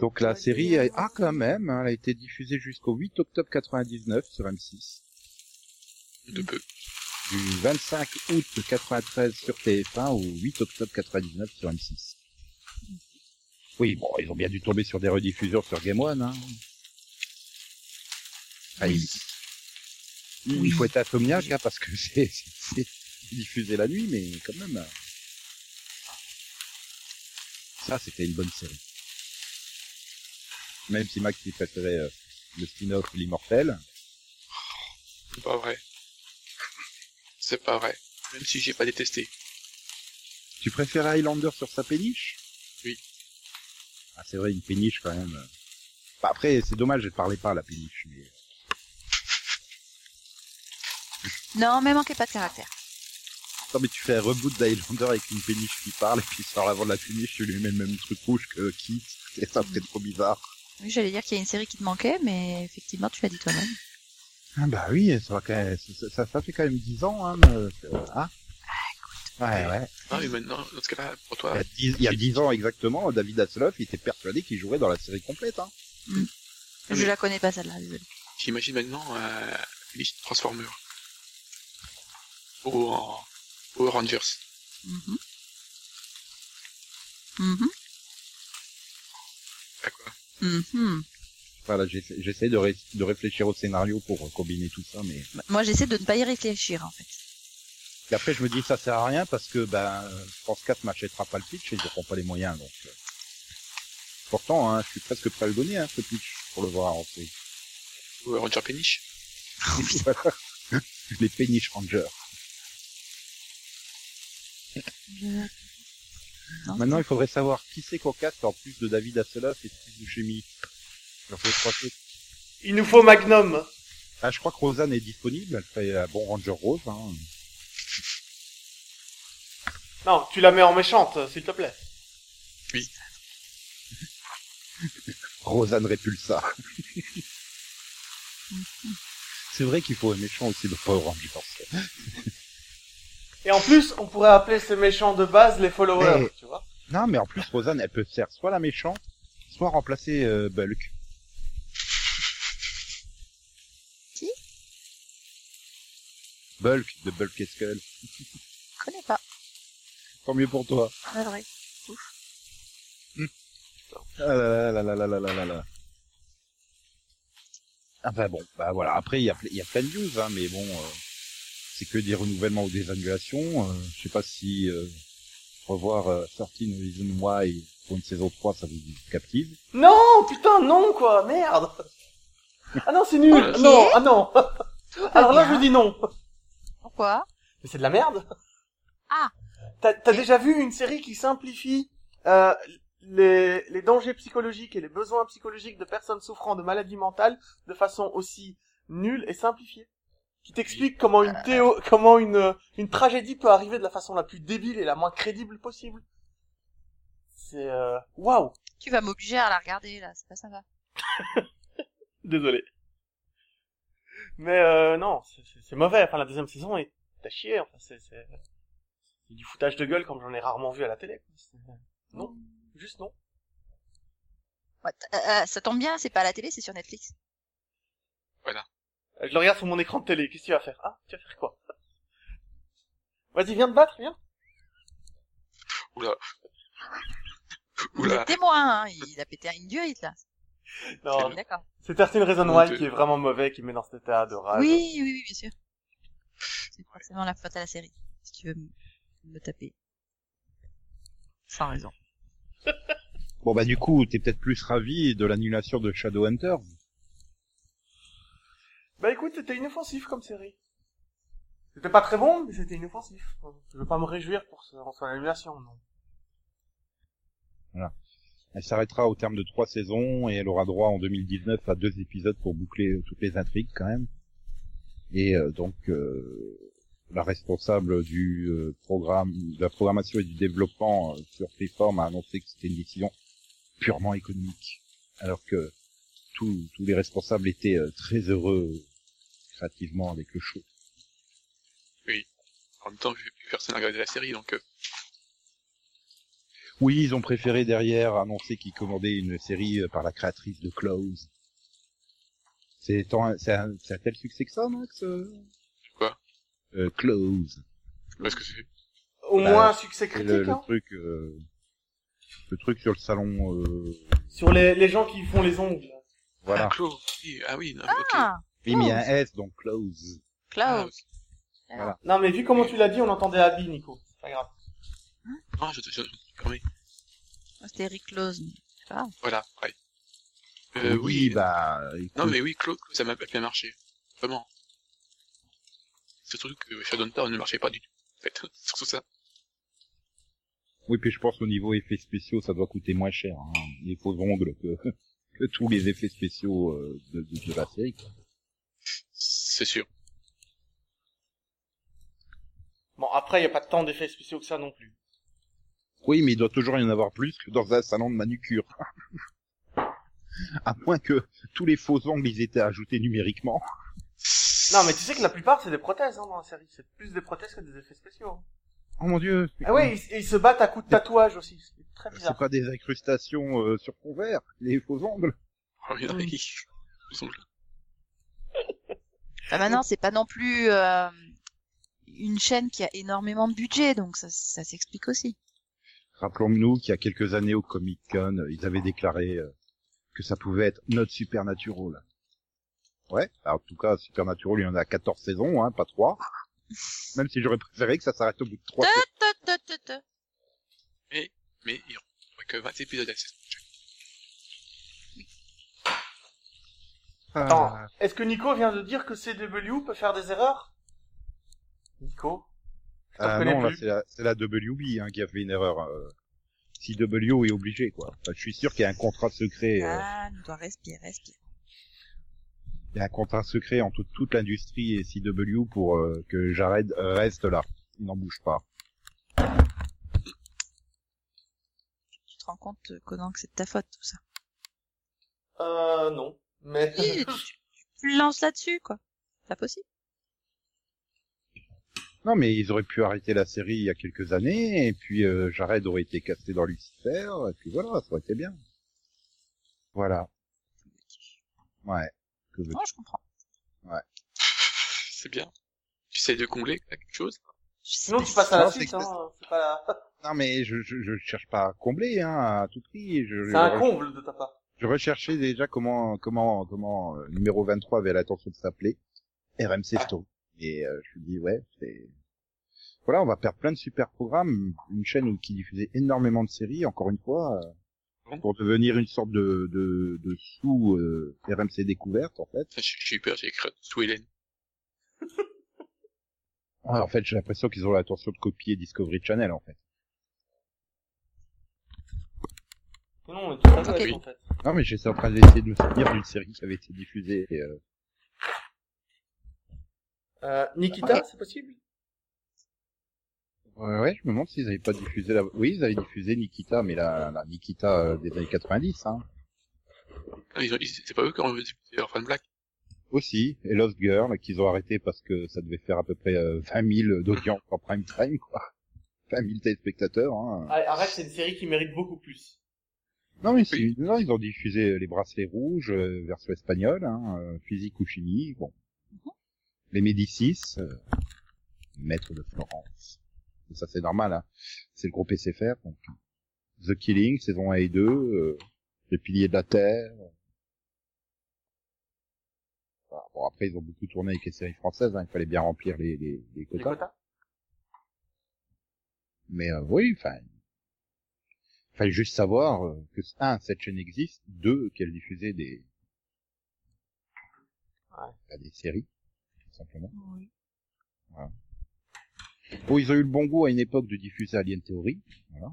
[SPEAKER 1] donc la série, a... ah quand même, hein, elle a été diffusée jusqu'au 8 octobre 99 sur M6,
[SPEAKER 3] De peu.
[SPEAKER 1] du 25 août 93 sur TF1 au 8 octobre 99 sur M6. Oui, bon, ils ont bien dû tomber sur des rediffuseurs sur Game One. Hein. Ah, il...
[SPEAKER 4] Oui.
[SPEAKER 1] il faut être insomniaque hein, parce que c'est c'est- c'est diffusé la nuit, mais quand même. Ça, c'était une bonne série. Même si Max il préférait euh, le spin-off L'Immortel.
[SPEAKER 3] C'est pas vrai. C'est pas vrai. Même si j'ai pas détesté.
[SPEAKER 1] Tu préfères Highlander sur sa péniche?
[SPEAKER 3] Oui.
[SPEAKER 1] Ah, c'est vrai, une péniche quand même. Bah, après, c'est dommage, je ne parlais pas à la péniche. Mais...
[SPEAKER 4] Non, mais manquez pas de caractère.
[SPEAKER 1] Non, mais tu fais un reboot d'Highlander avec une péniche qui parle, et puis sur l'avant de la péniche, tu lui mets le même truc rouge que Kit. Et ça serait trop bizarre.
[SPEAKER 4] Oui, j'allais dire qu'il y a une série qui te manquait, mais effectivement, tu l'as dit toi-même.
[SPEAKER 1] Ah bah oui, ça, va quand même, ça, ça, ça fait quand même 10 ans, hein. euh, Ah, Ouais, ouais.
[SPEAKER 3] Ah, mais maintenant, dans ce cas-là, pour
[SPEAKER 1] Il y
[SPEAKER 3] toi,
[SPEAKER 1] a 10, il y a 10 ans exactement, David Hasselhoff, il était persuadé qu'il jouerait dans la série complète, hein.
[SPEAKER 3] Ah,
[SPEAKER 4] Je
[SPEAKER 3] mais-
[SPEAKER 4] la connais pas celle-là, désolé.
[SPEAKER 3] j'imagine maintenant, euh, Transformer. Ou en, ou Rangers.
[SPEAKER 4] Mhm. Mhm.
[SPEAKER 3] Ah, quoi.
[SPEAKER 4] Mhm.
[SPEAKER 1] Voilà, j'essaie de, ré- de réfléchir au scénario pour combiner tout ça, mais...
[SPEAKER 4] Moi, j'essaie de ne pas y réfléchir, en fait.
[SPEAKER 1] Et après, je me dis, ça sert à rien parce que, ben, France 4 m'achètera pas le pitch et ils n'auront pas les moyens, donc... euh. Pourtant, hein, je suis presque prêt à le donner, hein, ce pitch, pour le voir en fait.
[SPEAKER 3] Ou Ranger Péniche.
[SPEAKER 1] Les Péniche Rangers.
[SPEAKER 4] Non,
[SPEAKER 1] Maintenant, il faudrait savoir qui c'est caste en plus de David Hasselhoff et Steve Buscemi. Alors.
[SPEAKER 2] Il nous faut Magnum.
[SPEAKER 1] Ah, je crois que Rosanne est disponible, elle fait un bon Ranger Rose, hein.
[SPEAKER 2] Non, tu la mets en méchante, s'il te plaît.
[SPEAKER 1] Rosanne Repulsa. c'est vrai qu'il faut un méchant aussi de Power Rangers.
[SPEAKER 2] Et en plus, on pourrait appeler ces méchants de base les followers,
[SPEAKER 1] Mais-
[SPEAKER 2] tu vois.
[SPEAKER 1] Non, mais en plus, Rosanne, elle peut faire soit la méchante, soit remplacer euh, Bulk.
[SPEAKER 4] Qui?
[SPEAKER 1] Bulk, de Bulk et Skull.
[SPEAKER 4] je connais pas.
[SPEAKER 1] Tant mieux pour toi.
[SPEAKER 4] C'est vrai.
[SPEAKER 1] Ah là là là là là là là là. Ah bah bon, bah voilà. Après, il y a, y a plein de news, hein, mais bon, euh, c'est que des renouvellements ou des annulations. Euh, je sais pas si euh, revoir euh, 13 Reasons Why pour une saison 3, ça vous captive?
[SPEAKER 2] Non, putain, non, quoi, merde. Ah non, c'est nul. Non, ah non. Alors là, je dis non.
[SPEAKER 4] Pourquoi?
[SPEAKER 2] Mais c'est de la merde.
[SPEAKER 4] Ah.
[SPEAKER 2] T'as t'as déjà vu une série qui simplifie euh, les, les dangers psychologiques et les besoins psychologiques de personnes souffrant de maladies mentales de façon aussi nulle et simplifiée? Qui t'explique comment une théo, comment une, une tragédie peut arriver de la façon la plus débile et la moins crédible possible. C'est euh... waouh.
[SPEAKER 4] Tu vas m'obliger à la regarder, là. C'est pas sympa.
[SPEAKER 2] Désolé. Mais euh, non, c'est- c'est c'est mauvais. Enfin, la deuxième saison est à chier. Enfin, c'est c'est c'est du foutage de gueule comme j'en ai rarement vu à la télé. C'est- Non, juste non.
[SPEAKER 4] Ouais, euh, euh, ça tombe bien, c'est pas à la télé, c'est sur Netflix.
[SPEAKER 2] Euh, Je le regarde sur mon écran de télé. Qu'est-ce que tu vas faire? Ah, tu vas faire quoi? Vas-y, viens te battre, viens.
[SPEAKER 3] Oula.
[SPEAKER 4] Il
[SPEAKER 3] Oula.
[SPEAKER 4] est témoin, hein. Il a pété une durite, là.
[SPEAKER 2] Non,
[SPEAKER 4] D'accord.
[SPEAKER 2] c'est Thirteen Reason Why qui est vraiment mauvais, qui met dans cet état de rage.
[SPEAKER 4] Oui, oui, oui, bien sûr. C'est forcément la faute à la série. Si tu veux me, me taper. Sans raison.
[SPEAKER 1] Bon bah du coup, t'es peut-être plus ravi de l'annulation de Shadowhunters.
[SPEAKER 2] Bah écoute, c'était inoffensif comme série. C'était pas très bon, mais c'était inoffensif. Je veux pas me réjouir pour ce- son annulation, non.
[SPEAKER 1] Elle s'arrêtera au terme de trois saisons et elle aura droit en 2019 à deux épisodes pour boucler euh, toutes les intrigues quand même. Et euh, donc, euh, la responsable du euh, programme, de la programmation et du développement euh, sur Freeform a annoncé que c'était une décision purement économique, alors que tous tous les responsables étaient euh, très heureux créativement avec le show.
[SPEAKER 3] En même temps, personne n'a regardé la série, donc euh,
[SPEAKER 1] Oui, ils ont préféré derrière annoncer qu'ils commandaient une série euh, par la créatrice de Close. C'est un, tel succès que ça, Max euh?
[SPEAKER 3] Quoi
[SPEAKER 1] euh, Close.
[SPEAKER 3] je sais pas ce que c'est.
[SPEAKER 2] Au
[SPEAKER 1] Bah,
[SPEAKER 2] moins un succès critique,
[SPEAKER 1] le, le
[SPEAKER 2] hein.
[SPEAKER 1] truc, euh, le truc sur le salon, euh,
[SPEAKER 2] Sur les, les gens qui font les ongles.
[SPEAKER 1] voilà.
[SPEAKER 3] Ah. Oui, ah oui, non.
[SPEAKER 4] Ah,
[SPEAKER 1] Oui, mais il y a un S, donc Close.
[SPEAKER 3] Ah,
[SPEAKER 4] Klaus.
[SPEAKER 3] ok.
[SPEAKER 1] Voilà.
[SPEAKER 2] Non, mais vu comment tu l'as dit, on entendait Abby, Nico. C'est pas grave.
[SPEAKER 3] Non, je te je.
[SPEAKER 4] Oh, C'était Eric Close. Ah.
[SPEAKER 3] Voilà, ouais. Euh, oui,
[SPEAKER 1] bah,
[SPEAKER 3] non
[SPEAKER 1] écoute,
[SPEAKER 3] mais oui, Claude, ça m'a bien marché. Vraiment. C'est surtout que Shadowtown ne marchait pas du tout. En fait, surtout ça.
[SPEAKER 1] oui, puis je pense au niveau effets spéciaux, ça doit coûter moins cher, hein, les faux ongles que, que tous les effets spéciaux euh, de, de, de la série. quoi.
[SPEAKER 3] C'est sûr.
[SPEAKER 2] Bon, après, il y a pas tant d'effets spéciaux que ça non plus.
[SPEAKER 1] Oui, mais il doit toujours y en avoir plus que dans un salon de manucure. à moins que tous les faux ongles ils étaient ajoutés numériquement.
[SPEAKER 2] Non, mais tu sais que la plupart, c'est des prothèses, hein, dans la série. C'est plus des prothèses que des effets spéciaux. hein.
[SPEAKER 1] Oh mon dieu. c'est
[SPEAKER 2] Ah ouais, ils, ils se battent à coups de tatouage aussi. C'est très
[SPEAKER 1] C'est
[SPEAKER 2] bizarre.
[SPEAKER 1] pas des incrustations euh, sur fond vert, les faux ongles.
[SPEAKER 3] Oh, il y en a
[SPEAKER 4] Mm.
[SPEAKER 3] qui- ils sont là.
[SPEAKER 4] Bah maintenant, c'est pas non plus euh, une chaîne qui a énormément de budget, donc ça, ça s'explique aussi.
[SPEAKER 1] Rappelons-nous qu'il y a quelques années au Comic Con, ils avaient déclaré euh, que ça pouvait être notre Supernatural. Ouais, alors, en tout cas, Supernatural, il y en a 14 saisons, hein, pas 3. Même si j'aurais préféré que ça s'arrête au bout de 3 saisons.
[SPEAKER 4] Te, te, te, te.
[SPEAKER 3] Mais il y aurait que 20 épisodes à la saison
[SPEAKER 2] Attends,
[SPEAKER 1] Ah,
[SPEAKER 2] est-ce que Nico vient de dire que CW peut faire des erreurs? Nico?
[SPEAKER 1] Ah
[SPEAKER 2] reconnais
[SPEAKER 1] non, là, c'est la, c'est la WB hein, qui a fait une erreur. Euh, CW est obligé, quoi. Enfin, je suis sûr qu'il y a un contrat secret. euh,
[SPEAKER 4] Ah, on doit respirer, respirer.
[SPEAKER 1] Il y a un contrat secret entre toute l'industrie et CW pour euh, que Jared euh, reste là. Il n'en bouge pas.
[SPEAKER 4] Tu te rends compte, euh, Conan, que c'est de ta faute, tout ça?
[SPEAKER 2] Euh, non. Mais...
[SPEAKER 4] Oui, tu, lances là-dessus, quoi. C'est pas possible.
[SPEAKER 1] Non, mais ils auraient pu arrêter la série il y a quelques années, et puis euh, Jared aurait été casté dans Lucifer, et puis voilà, ça aurait été bien. Voilà. Ouais. Que veux
[SPEAKER 4] je comprends.
[SPEAKER 3] C'est bien. Tu essayes de combler quelque chose?
[SPEAKER 2] Sinon, tu passes à la
[SPEAKER 1] Non,
[SPEAKER 2] suite, hein. C'est pas la...
[SPEAKER 1] Non, mais je, je, je cherche pas à combler, hein, à tout prix. Je,
[SPEAKER 2] C'est un
[SPEAKER 1] je,
[SPEAKER 2] comble de ta part.
[SPEAKER 1] Je recherchais déjà comment, comment, comment euh, numéro 23 avait l'intention de s'appeler RMC
[SPEAKER 2] Ah.
[SPEAKER 1] Story. Et euh, je me dis, ouais, c'est... Voilà, on va perdre plein de super programmes, une chaîne qui diffusait énormément de séries, encore une fois, euh, pour devenir une sorte de, de, de sous euh, RMC découverte, en fait.
[SPEAKER 3] J'ai j'ai eu peur, j'ai écrit sous Hélène.
[SPEAKER 1] Ouais, en fait, j'ai l'impression qu'ils ont l'intention de copier Discovery Channel, en fait.
[SPEAKER 2] Non, mais tout à fait,
[SPEAKER 3] Ok.
[SPEAKER 2] en fait.
[SPEAKER 1] Non, mais j'étais en train d'essayer de me souvenir d'une série qui avait été diffusée. et, euh,
[SPEAKER 2] Euh, Nikita, c'est possible?
[SPEAKER 1] Ouais, ouais, je me demande s'ils avaient pas diffusé la... Oui, ils avaient diffusé Nikita, mais la, la Nikita euh, des années 90, hein.
[SPEAKER 3] Ah, ils ont- ils- C'est pas eux qui ont diffusé Orphan Black?
[SPEAKER 1] Aussi, et Lost Girl, qu'ils ont arrêté parce que ça devait faire à peu près euh, 20 000 d'audience en prime time, quoi. 20 000 téléspectateurs, hein.
[SPEAKER 2] Allez, Arrête, c'est une série qui mérite beaucoup plus.
[SPEAKER 1] Non, mais si, non, ils ont diffusé euh, Les Bracelets Rouges, euh, version espagnole, hein, euh, Physique ou Chimie, bon. Les Médicis, euh, Maître de Florence. Ça, c'est normal, hein. C'est le groupe SFR, donc. The Killing, saison 1 et 2, euh, Les Piliers de la Terre. Bon, après, ils ont beaucoup tourné avec les séries françaises, hein, il fallait bien remplir les, les, les
[SPEAKER 2] Les
[SPEAKER 1] quotas.
[SPEAKER 2] quotas
[SPEAKER 1] Mais euh, oui, enfin, fallait juste savoir euh, que un, cette chaîne existe, deux, qu'elle diffusait des
[SPEAKER 2] Ouais.
[SPEAKER 1] bah, des séries, tout simplement.
[SPEAKER 4] Oui.
[SPEAKER 1] Bon, ils ont eu le bon goût à une époque de diffuser Alien Theory, voilà.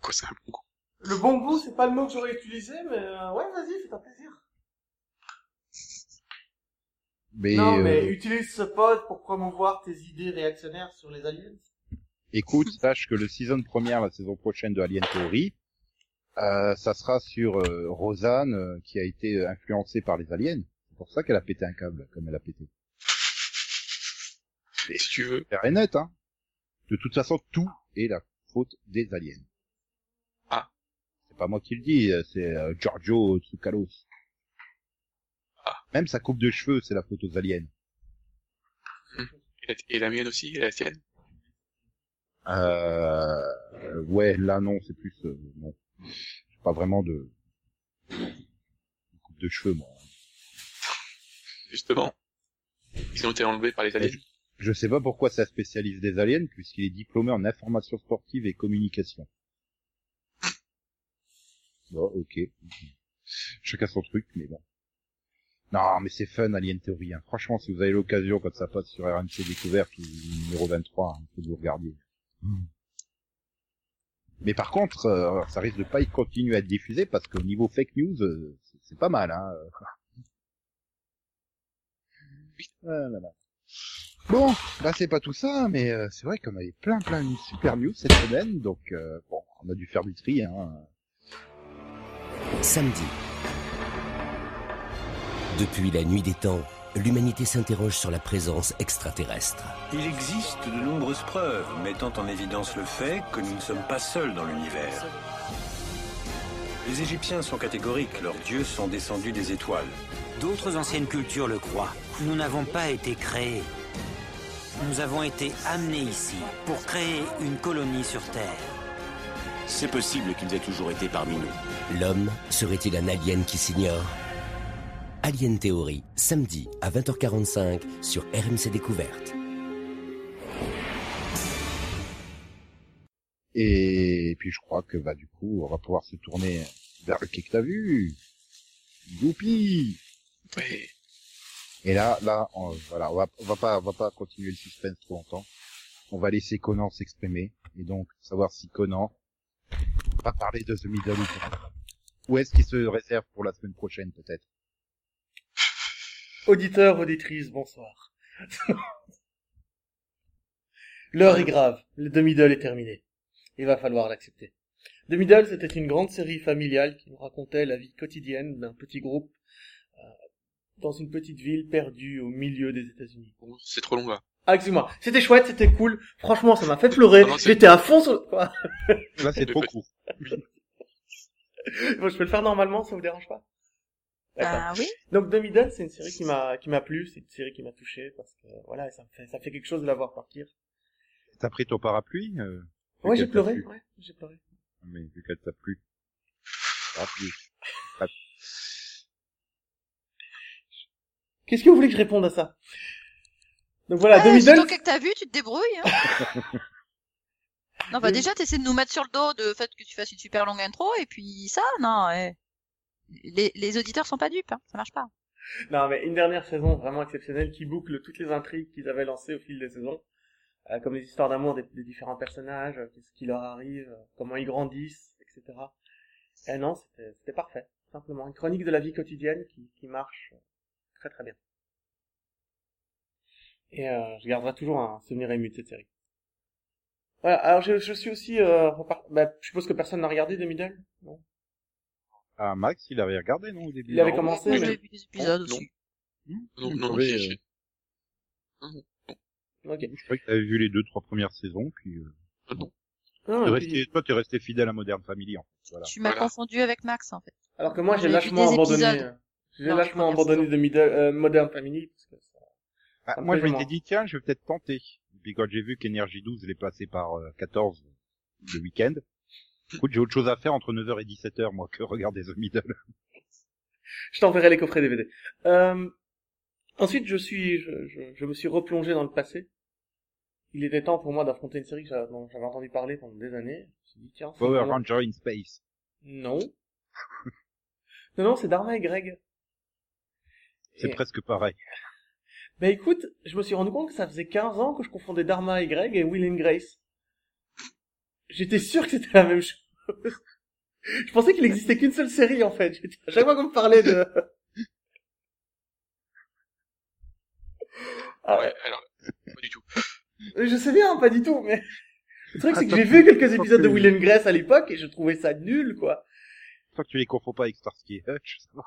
[SPEAKER 3] Quoi, un bon coup.
[SPEAKER 2] Le bon goût, c'est pas le mot que j'aurais utilisé, mais euh, ouais, vas-y, fais-toi plaisir.
[SPEAKER 1] Mais,
[SPEAKER 2] non, mais
[SPEAKER 1] euh,
[SPEAKER 2] utilise ce pod pour promouvoir tes idées réactionnaires sur les aliens.
[SPEAKER 1] écoute, sache que le season première, la saison prochaine de Alien Theory, euh, ça sera sur euh, Rosanne, euh, qui a été euh, influencée par les aliens. C'est pour ça qu'elle a pété un câble, comme elle a pété.
[SPEAKER 3] Et si tu veux.
[SPEAKER 1] Et net, hein. De toute façon, tout est la faute des aliens.
[SPEAKER 3] Ah.
[SPEAKER 1] C'est pas moi qui le dis, euh, c'est euh, Giorgio Tsoukalos. Même sa coupe de cheveux, c'est la faute aux aliens.
[SPEAKER 3] Et la, mienne aussi, et la tienne.
[SPEAKER 1] Euh, ouais, là non, c'est plus, euh, non. J'ai pas vraiment de de coupe de cheveux, moi.
[SPEAKER 3] Justement. Ils ont été enlevés par les aliens.
[SPEAKER 1] Je sais pas pourquoi ça spécialise des aliens, puisqu'il est diplômé en information sportive et communication. Bon, ok. Chacun son truc, mais bon. Non, mais c'est fun, Alien Theory. Hein. Franchement, si vous avez l'occasion, quand ça passe sur RMC Découverte ou numéro 23, il faut que vous regardiez. Mais par contre, euh, ça risque de pas y continuer à être diffusé parce qu'au niveau fake news, euh, c'est- c'est pas mal. Hein. Ah là là. Bon, là c'est pas tout ça, mais euh, c'est vrai qu'on avait plein plein de super news cette semaine, donc euh, bon, on a dû faire du tri. Hein.
[SPEAKER 6] Samedi. Depuis la nuit des temps, l'humanité s'interroge sur la présence extraterrestre.
[SPEAKER 7] Il existe de nombreuses preuves mettant en évidence le fait que nous ne sommes pas seuls dans l'univers. Les Égyptiens sont catégoriques, leurs dieux sont descendus des étoiles.
[SPEAKER 8] D'autres anciennes cultures le croient. Nous n'avons pas été créés. Nous avons été amenés ici pour créer une colonie sur Terre.
[SPEAKER 9] C'est possible qu'ils aient toujours été parmi nous.
[SPEAKER 6] L'homme serait-il un alien qui s'ignore? Alien Théorie, samedi à 20h45 sur RMC Découverte.
[SPEAKER 1] Et puis je crois que bah du coup, on va pouvoir se tourner vers le quai que t'as vu. Youpi
[SPEAKER 3] Ouais.
[SPEAKER 1] Et là, là, on, voilà, on va, on va pas, on va pas continuer le suspense trop longtemps. On va laisser Conan s'exprimer et donc savoir si Conan va parler de The Middle ou pas. Ou est-ce qu'il se réserve pour la semaine prochaine peut-être?
[SPEAKER 2] Auditeurs, auditrices, bonsoir. L'heure est grave. Le demi-doll est terminé. Il va falloir l'accepter. Demi-doll, c'était une grande série familiale qui nous racontait la vie quotidienne d'un petit groupe euh, dans une petite ville perdue au milieu des États-Unis.
[SPEAKER 3] C'est trop long là.
[SPEAKER 2] Ah, excuse-moi. C'était chouette, c'était cool. Franchement, ça m'a fait pleurer. J'étais à fond sur... Quoi
[SPEAKER 1] Là, c'est trop court.
[SPEAKER 2] Bon, je peux le faire normalement, ça vous dérange pas?
[SPEAKER 4] Ah oui.
[SPEAKER 2] Donc Middle, c'est une série qui m'a qui m'a plu, c'est une série qui m'a touché parce que voilà, ça me fait ça fait quelque chose de la voir partir.
[SPEAKER 1] T'as pris ton parapluie euh,
[SPEAKER 2] Ouais, j'ai pleuré, ouais, j'ai pleuré.
[SPEAKER 1] Mais vu qu'elle t'a plu. Parapluie.
[SPEAKER 2] Qu'est-ce que vous voulez que je réponde à ça? Donc voilà,
[SPEAKER 4] Ouais, surtout que t'as vu, tu te débrouilles. Hein. non, bah déjà, t'essaies de nous mettre sur le dos de fait que tu fasses une super longue intro, et puis ça, non, ouais. Les, les auditeurs sont pas dupes, hein. ça marche pas.
[SPEAKER 2] Non, mais une dernière saison vraiment exceptionnelle qui boucle toutes les intrigues qu'ils avaient lancées au fil des saisons, Euh, comme les histoires d'amour des, différents personnages, euh, qu'est-ce qui leur arrive, euh, comment ils grandissent, etc. Et non, c'était parfait, simplement une chronique de la vie quotidienne qui, marche très très bien. Et je garderai toujours un souvenir ému de cette série. Voilà, alors je, suis aussi... Bah, je suppose que personne n'a regardé The Middle Non?
[SPEAKER 1] Ah, Max, il avait regardé, non, au début
[SPEAKER 2] Il avait
[SPEAKER 1] Non
[SPEAKER 2] commencé, mais-
[SPEAKER 4] j'ai vu des épisodes
[SPEAKER 3] Non.
[SPEAKER 4] aussi.
[SPEAKER 3] Non,
[SPEAKER 1] Il
[SPEAKER 3] non, non, j'ai-
[SPEAKER 1] euh,
[SPEAKER 3] j'ai-
[SPEAKER 2] Ok.
[SPEAKER 1] Je croyais que t'avais vu les deux, trois premières saisons, puis euh,
[SPEAKER 3] ah non.
[SPEAKER 2] Non, et
[SPEAKER 1] resté,
[SPEAKER 2] puis-
[SPEAKER 1] toi, t'es resté fidèle à Modern Family, en fait. Voilà.
[SPEAKER 4] Tu m'as
[SPEAKER 3] Voilà.
[SPEAKER 4] confondu avec Max, en fait.
[SPEAKER 2] Alors que moi, j'ai
[SPEAKER 4] J'ai
[SPEAKER 2] lâchement abandonné. euh, J'ai
[SPEAKER 4] Non,
[SPEAKER 2] lâchement abandonné de Middle, euh, Modern Family. Parce que ça...
[SPEAKER 1] Ah,
[SPEAKER 2] Ça me
[SPEAKER 1] moi, je m'étais dit, tiens, je vais peut-être tenter. Puis quand j'ai vu qu'Energy 12 l'est passé par euh, 14 le week-end, écoute, j'ai autre chose à faire entre 9h et 17h, moi, que regarder The Middle.
[SPEAKER 2] Je t'enverrai les coffrets DVD. Euh... Ensuite, je suis, je, je, je me suis replongé dans le passé. Il était temps pour moi d'affronter une série que j'avais- dont j'avais entendu parler pendant des années. Je me suis dit, tiens,
[SPEAKER 1] Power
[SPEAKER 2] vraiment-
[SPEAKER 1] Ranger in Space.
[SPEAKER 2] Non. non, non, c'est Dharma et Greg.
[SPEAKER 1] C'est
[SPEAKER 2] Et-
[SPEAKER 1] presque pareil.
[SPEAKER 2] Bah écoute, je me suis rendu compte que ça faisait 15 ans que je confondais Dharma et Greg et Will and Grace. J'étais sûr que c'était la même chose. je pensais qu'il existait qu'une seule série en fait. À chaque fois qu'on me parlait de... Ah,
[SPEAKER 3] Ouais, alors, pas du tout.
[SPEAKER 2] Euh, Je sais bien, pas du tout, mais le truc c'est que j'ai vu quelques épisodes de Will and Grace à l'époque et je trouvais ça nul, quoi.
[SPEAKER 1] Tant que tu les confonds pas avec Starsky et Hutch, ça va.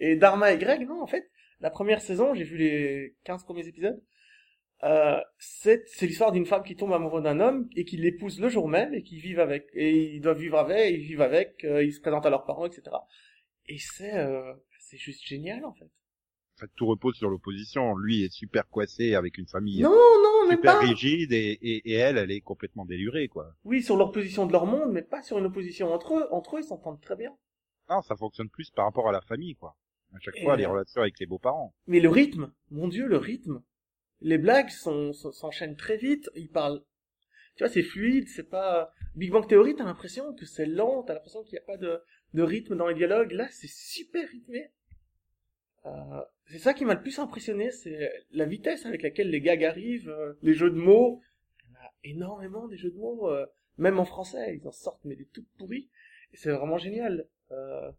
[SPEAKER 2] Et Dharma et Greg, non, en fait, la première saison, j'ai vu les 15 premiers épisodes. Euh, c'est l'histoire d'une femme qui tombe amoureuse d'un homme et qui l'épouse le jour même et qui vivent avec et ils doivent vivre avec, ils vivent avec, euh, ils se présentent à leurs parents, etc. Et c'est euh, c'est juste génial en fait.
[SPEAKER 1] En fait, tout repose sur l'opposition. Lui est super coincé avec une famille
[SPEAKER 2] Non, non, même
[SPEAKER 1] super
[SPEAKER 2] pas.
[SPEAKER 1] rigide et, et, et elle, elle est complètement délurée, quoi.
[SPEAKER 2] Oui, sur l'opposition de leur monde, mais pas sur une opposition entre eux. Entre eux, ils s'entendent très bien.
[SPEAKER 1] Non, ça fonctionne plus par rapport à la famille, quoi. À chaque
[SPEAKER 2] Et
[SPEAKER 1] fois, les
[SPEAKER 2] euh,
[SPEAKER 1] relations avec les beaux-parents.
[SPEAKER 2] Mais le rythme, mon dieu, le rythme. Les blagues s'enchaînent très vite, ils parlent. Tu vois, c'est fluide, c'est pas... Big Bang Theory, t'as l'impression que c'est lent, t'as l'impression qu'il n'y a pas de, rythme dans les dialogues. Là, c'est super rythmé. Euh, c'est ça qui m'a le plus impressionné, c'est la vitesse avec laquelle les gags arrivent, euh, les jeux de mots. Il y en a énormément des jeux de mots, euh, même en français, ils en sortent mais des tout pourris. Et c'est vraiment génial. Euh,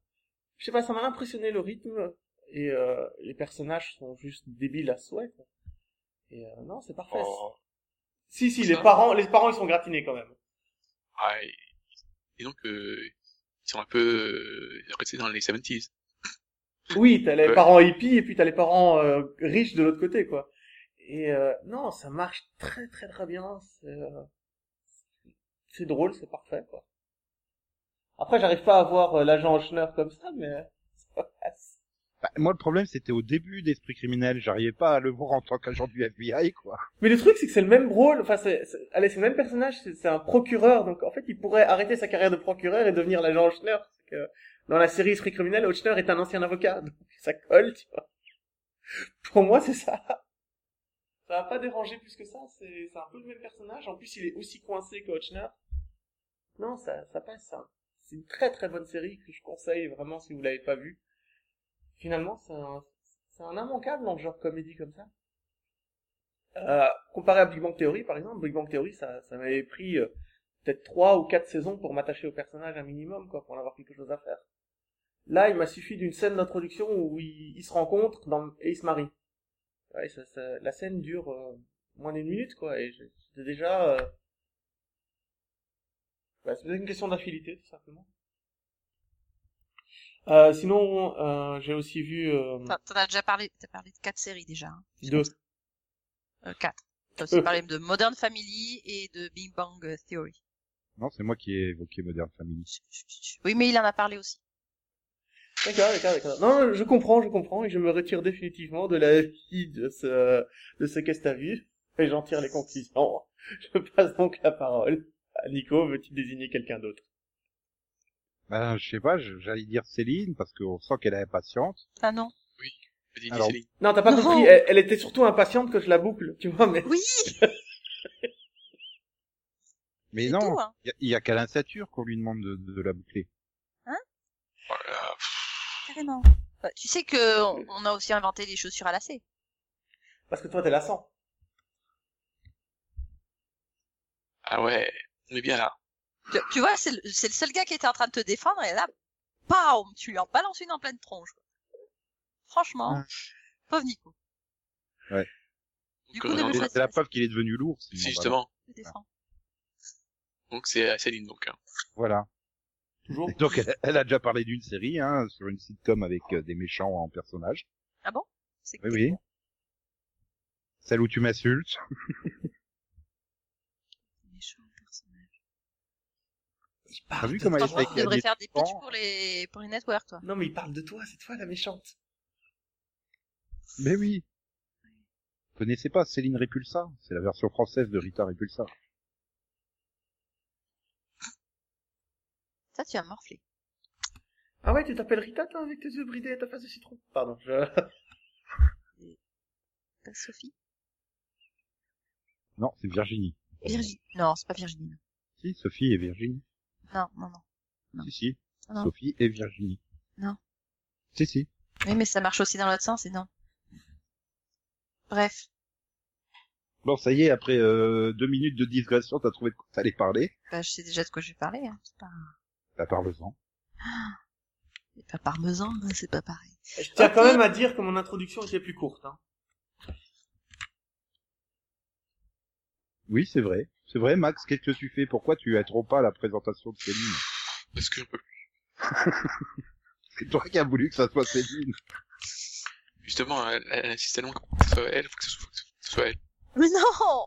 [SPEAKER 2] je sais pas, ça m'a impressionné le rythme et les personnages sont juste débiles à souhait. Et euh, non, c'est parfait.
[SPEAKER 3] Oh,
[SPEAKER 2] Si si, les parents, les parents ils sont gratinés quand même.
[SPEAKER 3] ah, et, et donc, euh, ils sont un peu euh, restés dans les 70s.
[SPEAKER 2] Oui, t'as les
[SPEAKER 3] Ouais.
[SPEAKER 2] parents hippies et puis t'as les parents euh, riches de l'autre côté quoi. Et euh, non, ça marche très très très bien. C'est euh, c'est drôle, c'est parfait quoi. Après, j'arrive pas à voir euh, l'agent Hochner comme ça, mais ça passe.
[SPEAKER 1] Bah, moi, le problème, c'était au début d'Esprit criminel. J'arrivais pas à le voir en tant qu'agent du FBI, quoi.
[SPEAKER 2] Mais le truc, c'est que c'est le même rôle, enfin, c'est, allez, c'est le même personnage, c'est, c'est un procureur, donc en fait, il pourrait arrêter sa carrière de procureur et devenir l'agent Hochner, parce que dans la série Esprit criminel, Hochner est un ancien avocat, donc ça colle, tu vois. Pour moi, c'est ça. Ça va pas déranger plus que ça, c'est, c'est un peu le même personnage, en plus, il est aussi coincé que Hochner. Non, ça, ça passe, ça. C'est une très très bonne série que je conseille vraiment si vous l'avez pas vue. Finalement, c'est un, c'est un immanquable dans le genre comédie comme ça. Euh, comparé à Big Bang Theory, par exemple, Big Bang Theory, ça, ça m'avait pris euh, peut-être trois ou quatre saisons pour m'attacher au personnage un minimum, quoi, pour en avoir quelque chose à faire. Là, il m'a suffi d'une scène d'introduction où ils, ils se rencontrent dans, et ils se marient. Ouais, ça, ça- la scène dure euh, moins d'une minute, quoi, et j'étais déjà... Euh... Bah, c'est une question d'affilité, tout simplement. Euh, sinon, euh, j'ai aussi vu euh,
[SPEAKER 4] T'en as déjà parlé, t'as parlé de quatre séries déjà. Hein,
[SPEAKER 2] deux.
[SPEAKER 4] Euh, quatre. T'as aussi parlé de Modern Family et de Big Bang Theory.
[SPEAKER 1] Non, c'est moi qui ai évoqué Modern Family.
[SPEAKER 4] Oui, mais il en a parlé aussi.
[SPEAKER 2] D'accord, d'accord, d'accord. Non, je comprends, je comprends, et je me retire définitivement de la vie de ce, de ce qu'est-ce t'as vu, et j'en tire les conclusions. Je passe donc la parole à Nico, veux-tu désigner quelqu'un d'autre?
[SPEAKER 1] Ben, je sais pas, j'allais dire Céline, parce qu'on sent qu'elle est impatiente.
[SPEAKER 4] Ah non.
[SPEAKER 3] Vas-y, dis
[SPEAKER 1] Alors-
[SPEAKER 3] Céline.
[SPEAKER 2] Non, t'as pas
[SPEAKER 4] Non.
[SPEAKER 2] compris, elle, elle était surtout impatiente que je la boucle, tu vois, mais...
[SPEAKER 4] Oui,
[SPEAKER 1] Mais non,
[SPEAKER 4] hein.
[SPEAKER 1] il y a, il y a qu'à l'insature qu'on lui demande de, de la boucler.
[SPEAKER 3] Voilà.
[SPEAKER 4] Carrément. Bah, tu sais que on- on a aussi inventé les chaussures à lacets.
[SPEAKER 2] Parce que toi, t'es lassant.
[SPEAKER 3] Ah ouais, on est bien là.
[SPEAKER 4] Tu, tu vois, c'est le, c'est le seul gars qui était en train de te défendre et là, bam, tu lui en balances une en pleine tronche. quoi. Franchement,
[SPEAKER 1] Ouais.
[SPEAKER 4] pauvre Nico.
[SPEAKER 1] Ouais.
[SPEAKER 4] Du coup,
[SPEAKER 1] C'est la preuve qu'il est devenu lourd. voilà.
[SPEAKER 3] justement.
[SPEAKER 4] je le défends.
[SPEAKER 3] Donc c'est Céline donc. Hein.
[SPEAKER 1] Voilà.
[SPEAKER 2] Toujours.
[SPEAKER 1] Et Donc, elle, elle a déjà parlé d'une série, hein, sur une sitcom avec euh, des méchants en personnage.
[SPEAKER 4] Ah bon? C'est
[SPEAKER 1] Oui, oui. Celle où tu m'insultes.
[SPEAKER 4] méchant personnage.
[SPEAKER 1] T'as vu comment elle est
[SPEAKER 4] Franchement,
[SPEAKER 1] avec
[SPEAKER 4] tu devrais faire des pitchs pour les, pour les networks, toi.
[SPEAKER 2] Non, mais il parle de toi, c'est toi la méchante.
[SPEAKER 1] Mais oui. Vous connaissez pas Céline Repulsa C'est la version française de Rita Repulsa.
[SPEAKER 4] Ça, tu as morflé.
[SPEAKER 2] Ah ouais, tu t'appelles Rita, toi, avec tes yeux bridés et ta face de citron? Pardon, je...
[SPEAKER 4] T'as Sophie?
[SPEAKER 1] Non, c'est Virginie.
[SPEAKER 4] Virginie. Non, c'est pas Virginie.
[SPEAKER 1] Si, Sophie et Virginie.
[SPEAKER 4] Non, non, non. Non.
[SPEAKER 1] Si, si.
[SPEAKER 4] Non.
[SPEAKER 1] Sophie et Virginie.
[SPEAKER 4] Non.
[SPEAKER 1] Si, si.
[SPEAKER 4] Oui, mais ça marche aussi dans l'autre sens et non. Bref.
[SPEAKER 1] Bon, ça y est, après euh, deux minutes de digression, t'as trouvé de quoi t'allais parler
[SPEAKER 4] Bah, je sais déjà de quoi je vais parler. Hein. C'est pas,
[SPEAKER 1] Bah, parle-en.
[SPEAKER 4] c'est pas parmesan, hein, c'est pas pareil.
[SPEAKER 2] Je tiens quand même à dire que mon introduction était plus courte. Hein.
[SPEAKER 1] Oui, c'est vrai. C'est vrai, Max, qu'est-ce que tu fais? Pourquoi tu trop pas à la présentation de Céline?
[SPEAKER 3] Parce que j'en peux plus.
[SPEAKER 1] C'est toi qui as voulu que ça soit Céline.
[SPEAKER 3] Justement, elle, elle insiste tellement que ce soit elle, faut que ce soit, faut que ce soit elle.
[SPEAKER 4] Mais non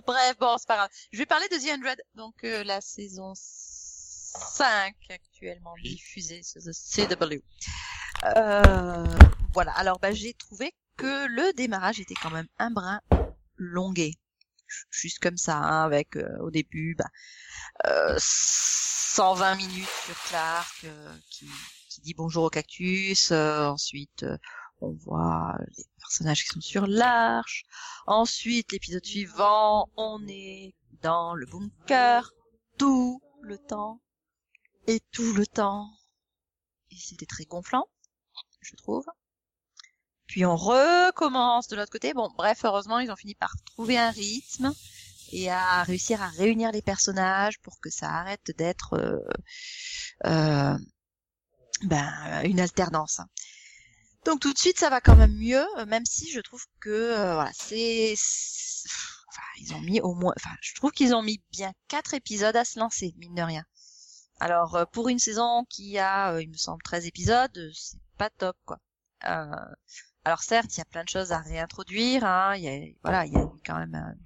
[SPEAKER 4] Bref, bon, c'est pas grave. Je vais parler de The Hundred, donc euh, la saison 5 actuellement
[SPEAKER 3] Oui.
[SPEAKER 4] diffusée sur the CW. Euh, voilà, alors bah, j'ai trouvé que le démarrage était quand même un brin longué. Juste comme ça, hein, avec euh, au début bah, euh, 120 minutes sur Clark euh, qui, qui dit bonjour au cactus. euh, ensuite, on voit les personnages qui sont sur l'arche. Ensuite, l'épisode suivant, on est dans le bunker tout le temps et tout le temps. Et c'était très gonflant, je trouve. Puis on recommence de l'autre côté. Bon, bref, heureusement, ils ont fini par trouver un rythme et à réussir à réunir les personnages pour que ça arrête d'être euh, euh, ben, une alternance. Donc tout de suite, ça va quand même mieux, même si je trouve que euh, voilà, c'est, enfin, ils ont mis au moins, enfin, je trouve qu'ils ont mis bien quatre épisodes à se lancer, mine de rien. Alors pour une saison qui a, il me semble, 13 épisodes, c'est pas top quoi. Alors certes, il y a plein de choses à réintroduire, hein, il y a, voilà, il y a quand même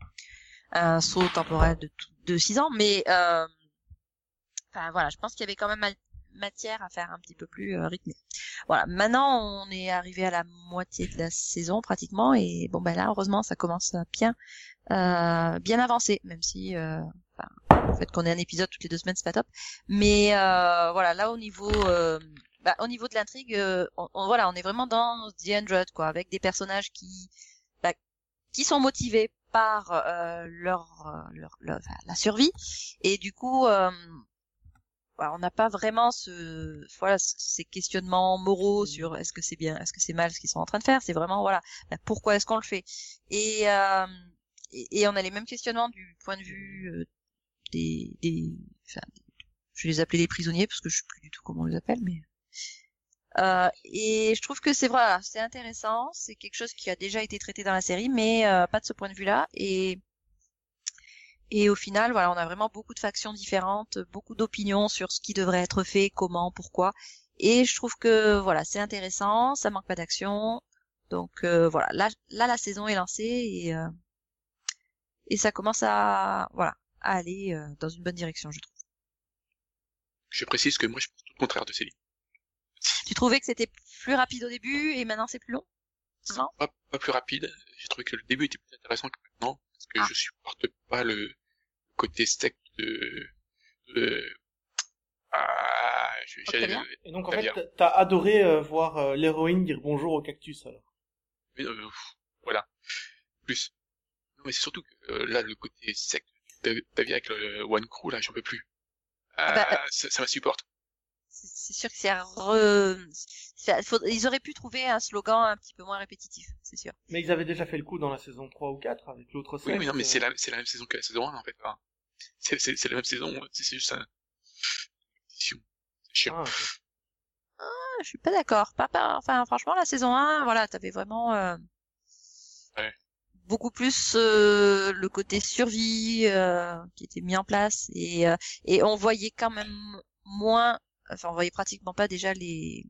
[SPEAKER 4] un, saut temporel de de 6 ans, mais euh, voilà, je pense qu'il y avait quand même ma- matière à faire un petit peu plus euh, rythmé. Voilà, maintenant on est arrivé à la moitié de la saison pratiquement et bon ben là heureusement ça commence bien euh, bien avancer, même si euh, le fait qu'on ait un épisode toutes les deux semaines c'est pas top. Mais euh, voilà là au niveau bah, au niveau de l'intrigue, euh, on, on- voilà on est vraiment dans The Hundred quoi, avec des personnages qui bah, qui sont motivés par euh, leur, euh, leur, leur- enfin, la survie. Et du coup euh, on n'a pas vraiment ce voilà ces questionnements moraux sur est-ce que c'est bien est-ce que c'est mal ce qu'ils sont en train de faire. C'est vraiment voilà bah, pourquoi est-ce qu'on le fait? Et, euh, et et on a les mêmes questionnements du point de vue euh, des des enfin, je vais les appeler les prisonniers parce que je sais plus du tout comment on les appelle mais euh, et je trouve que c'est voilà c'est intéressant c'est quelque chose qui a déjà été traité dans la série mais euh, pas de ce point de vue là et et au final, voilà, on a vraiment beaucoup de factions différentes, beaucoup d'opinions sur ce qui devrait être fait, comment, pourquoi. Et je trouve que voilà, c'est intéressant, ça manque pas d'action. Donc euh, voilà, là, là la saison est lancée et euh, et ça commence à voilà à aller euh, dans une bonne direction, je trouve.
[SPEAKER 3] Je précise que moi, je pense tout le contraire de Céline.
[SPEAKER 4] Tu trouvais que c'était plus rapide au début et maintenant c'est plus long? Non?
[SPEAKER 3] Pas, pas plus rapide. J'ai trouvé que le début était plus intéressant que maintenant, parce que
[SPEAKER 4] Ah.
[SPEAKER 3] je supporte pas le côté sec de... de... Ah, je, j'ai-
[SPEAKER 4] Octavia
[SPEAKER 2] Et donc en fait,
[SPEAKER 3] bien.
[SPEAKER 2] t'as adoré euh, voir euh, l'héroïne dire bonjour au cactus alors.
[SPEAKER 3] mais, euh, pff, voilà. Plus. Non, mais c'est surtout que euh, là, le côté sec de Davia avec le One Crew, là, j'en peux plus.
[SPEAKER 4] Ah bah,
[SPEAKER 3] Ah, ça, ça
[SPEAKER 4] c'est sûr que c'est re... faut- ils auraient pu trouver un slogan un petit peu moins répétitif, c'est sûr.
[SPEAKER 2] Mais ils avaient déjà fait le coup dans la saison 3 ou 4 avec l'autre
[SPEAKER 3] Oui, mais non, mais
[SPEAKER 2] euh,
[SPEAKER 3] c'est la, c'est la même saison que la saison 1, en fait. hein. C'est, c'est, c'est la même saison, c'est juste un... C'est chiant.
[SPEAKER 2] ah.
[SPEAKER 4] Ah, je suis pas d'accord. Pas, pas, enfin, franchement, la saison 1, voilà, t'avais vraiment euh,
[SPEAKER 3] Ouais.
[SPEAKER 4] beaucoup plus euh, le côté survie euh, qui était mis en place et euh, et on voyait quand même moins, enfin, on voyait pratiquement pas déjà les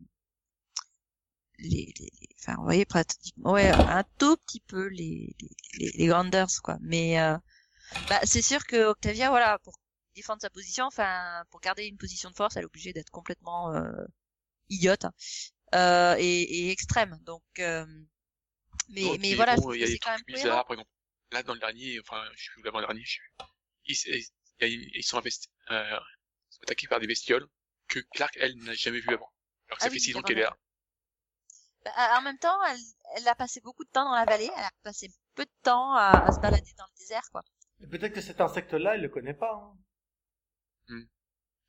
[SPEAKER 4] les, les, les- enfin, on voyait pratiquement, ouais, un tout petit peu les les, les, Grounders, quoi. Mais euh, bah, c'est sûr que Octavia, voilà, pour défendre sa position, enfin, pour garder une position de force, elle est obligée d'être complètement euh, idiote hein, euh, et, et extrême. Donc, euh, mais, mais voilà,
[SPEAKER 3] bon,
[SPEAKER 4] c'est quand même
[SPEAKER 3] bizarres, par exemple. Là, dans le dernier, enfin, je suis l'avant-dernier, je suis... Ils, ils, ils- sont investi- euh, ils sont attaqués par des bestioles que Clark, elle, n'a jamais vu avant. Alors que ça
[SPEAKER 4] Ah
[SPEAKER 3] fait
[SPEAKER 4] oui,
[SPEAKER 3] six ans qu'elle est là.
[SPEAKER 4] Bah, en même temps, elle, elle a passé beaucoup de temps dans la vallée, elle a passé peu de temps à, à se balader dans le désert, quoi.
[SPEAKER 2] Peut-être que cet insecte-là, elle le connaît pas. Hein.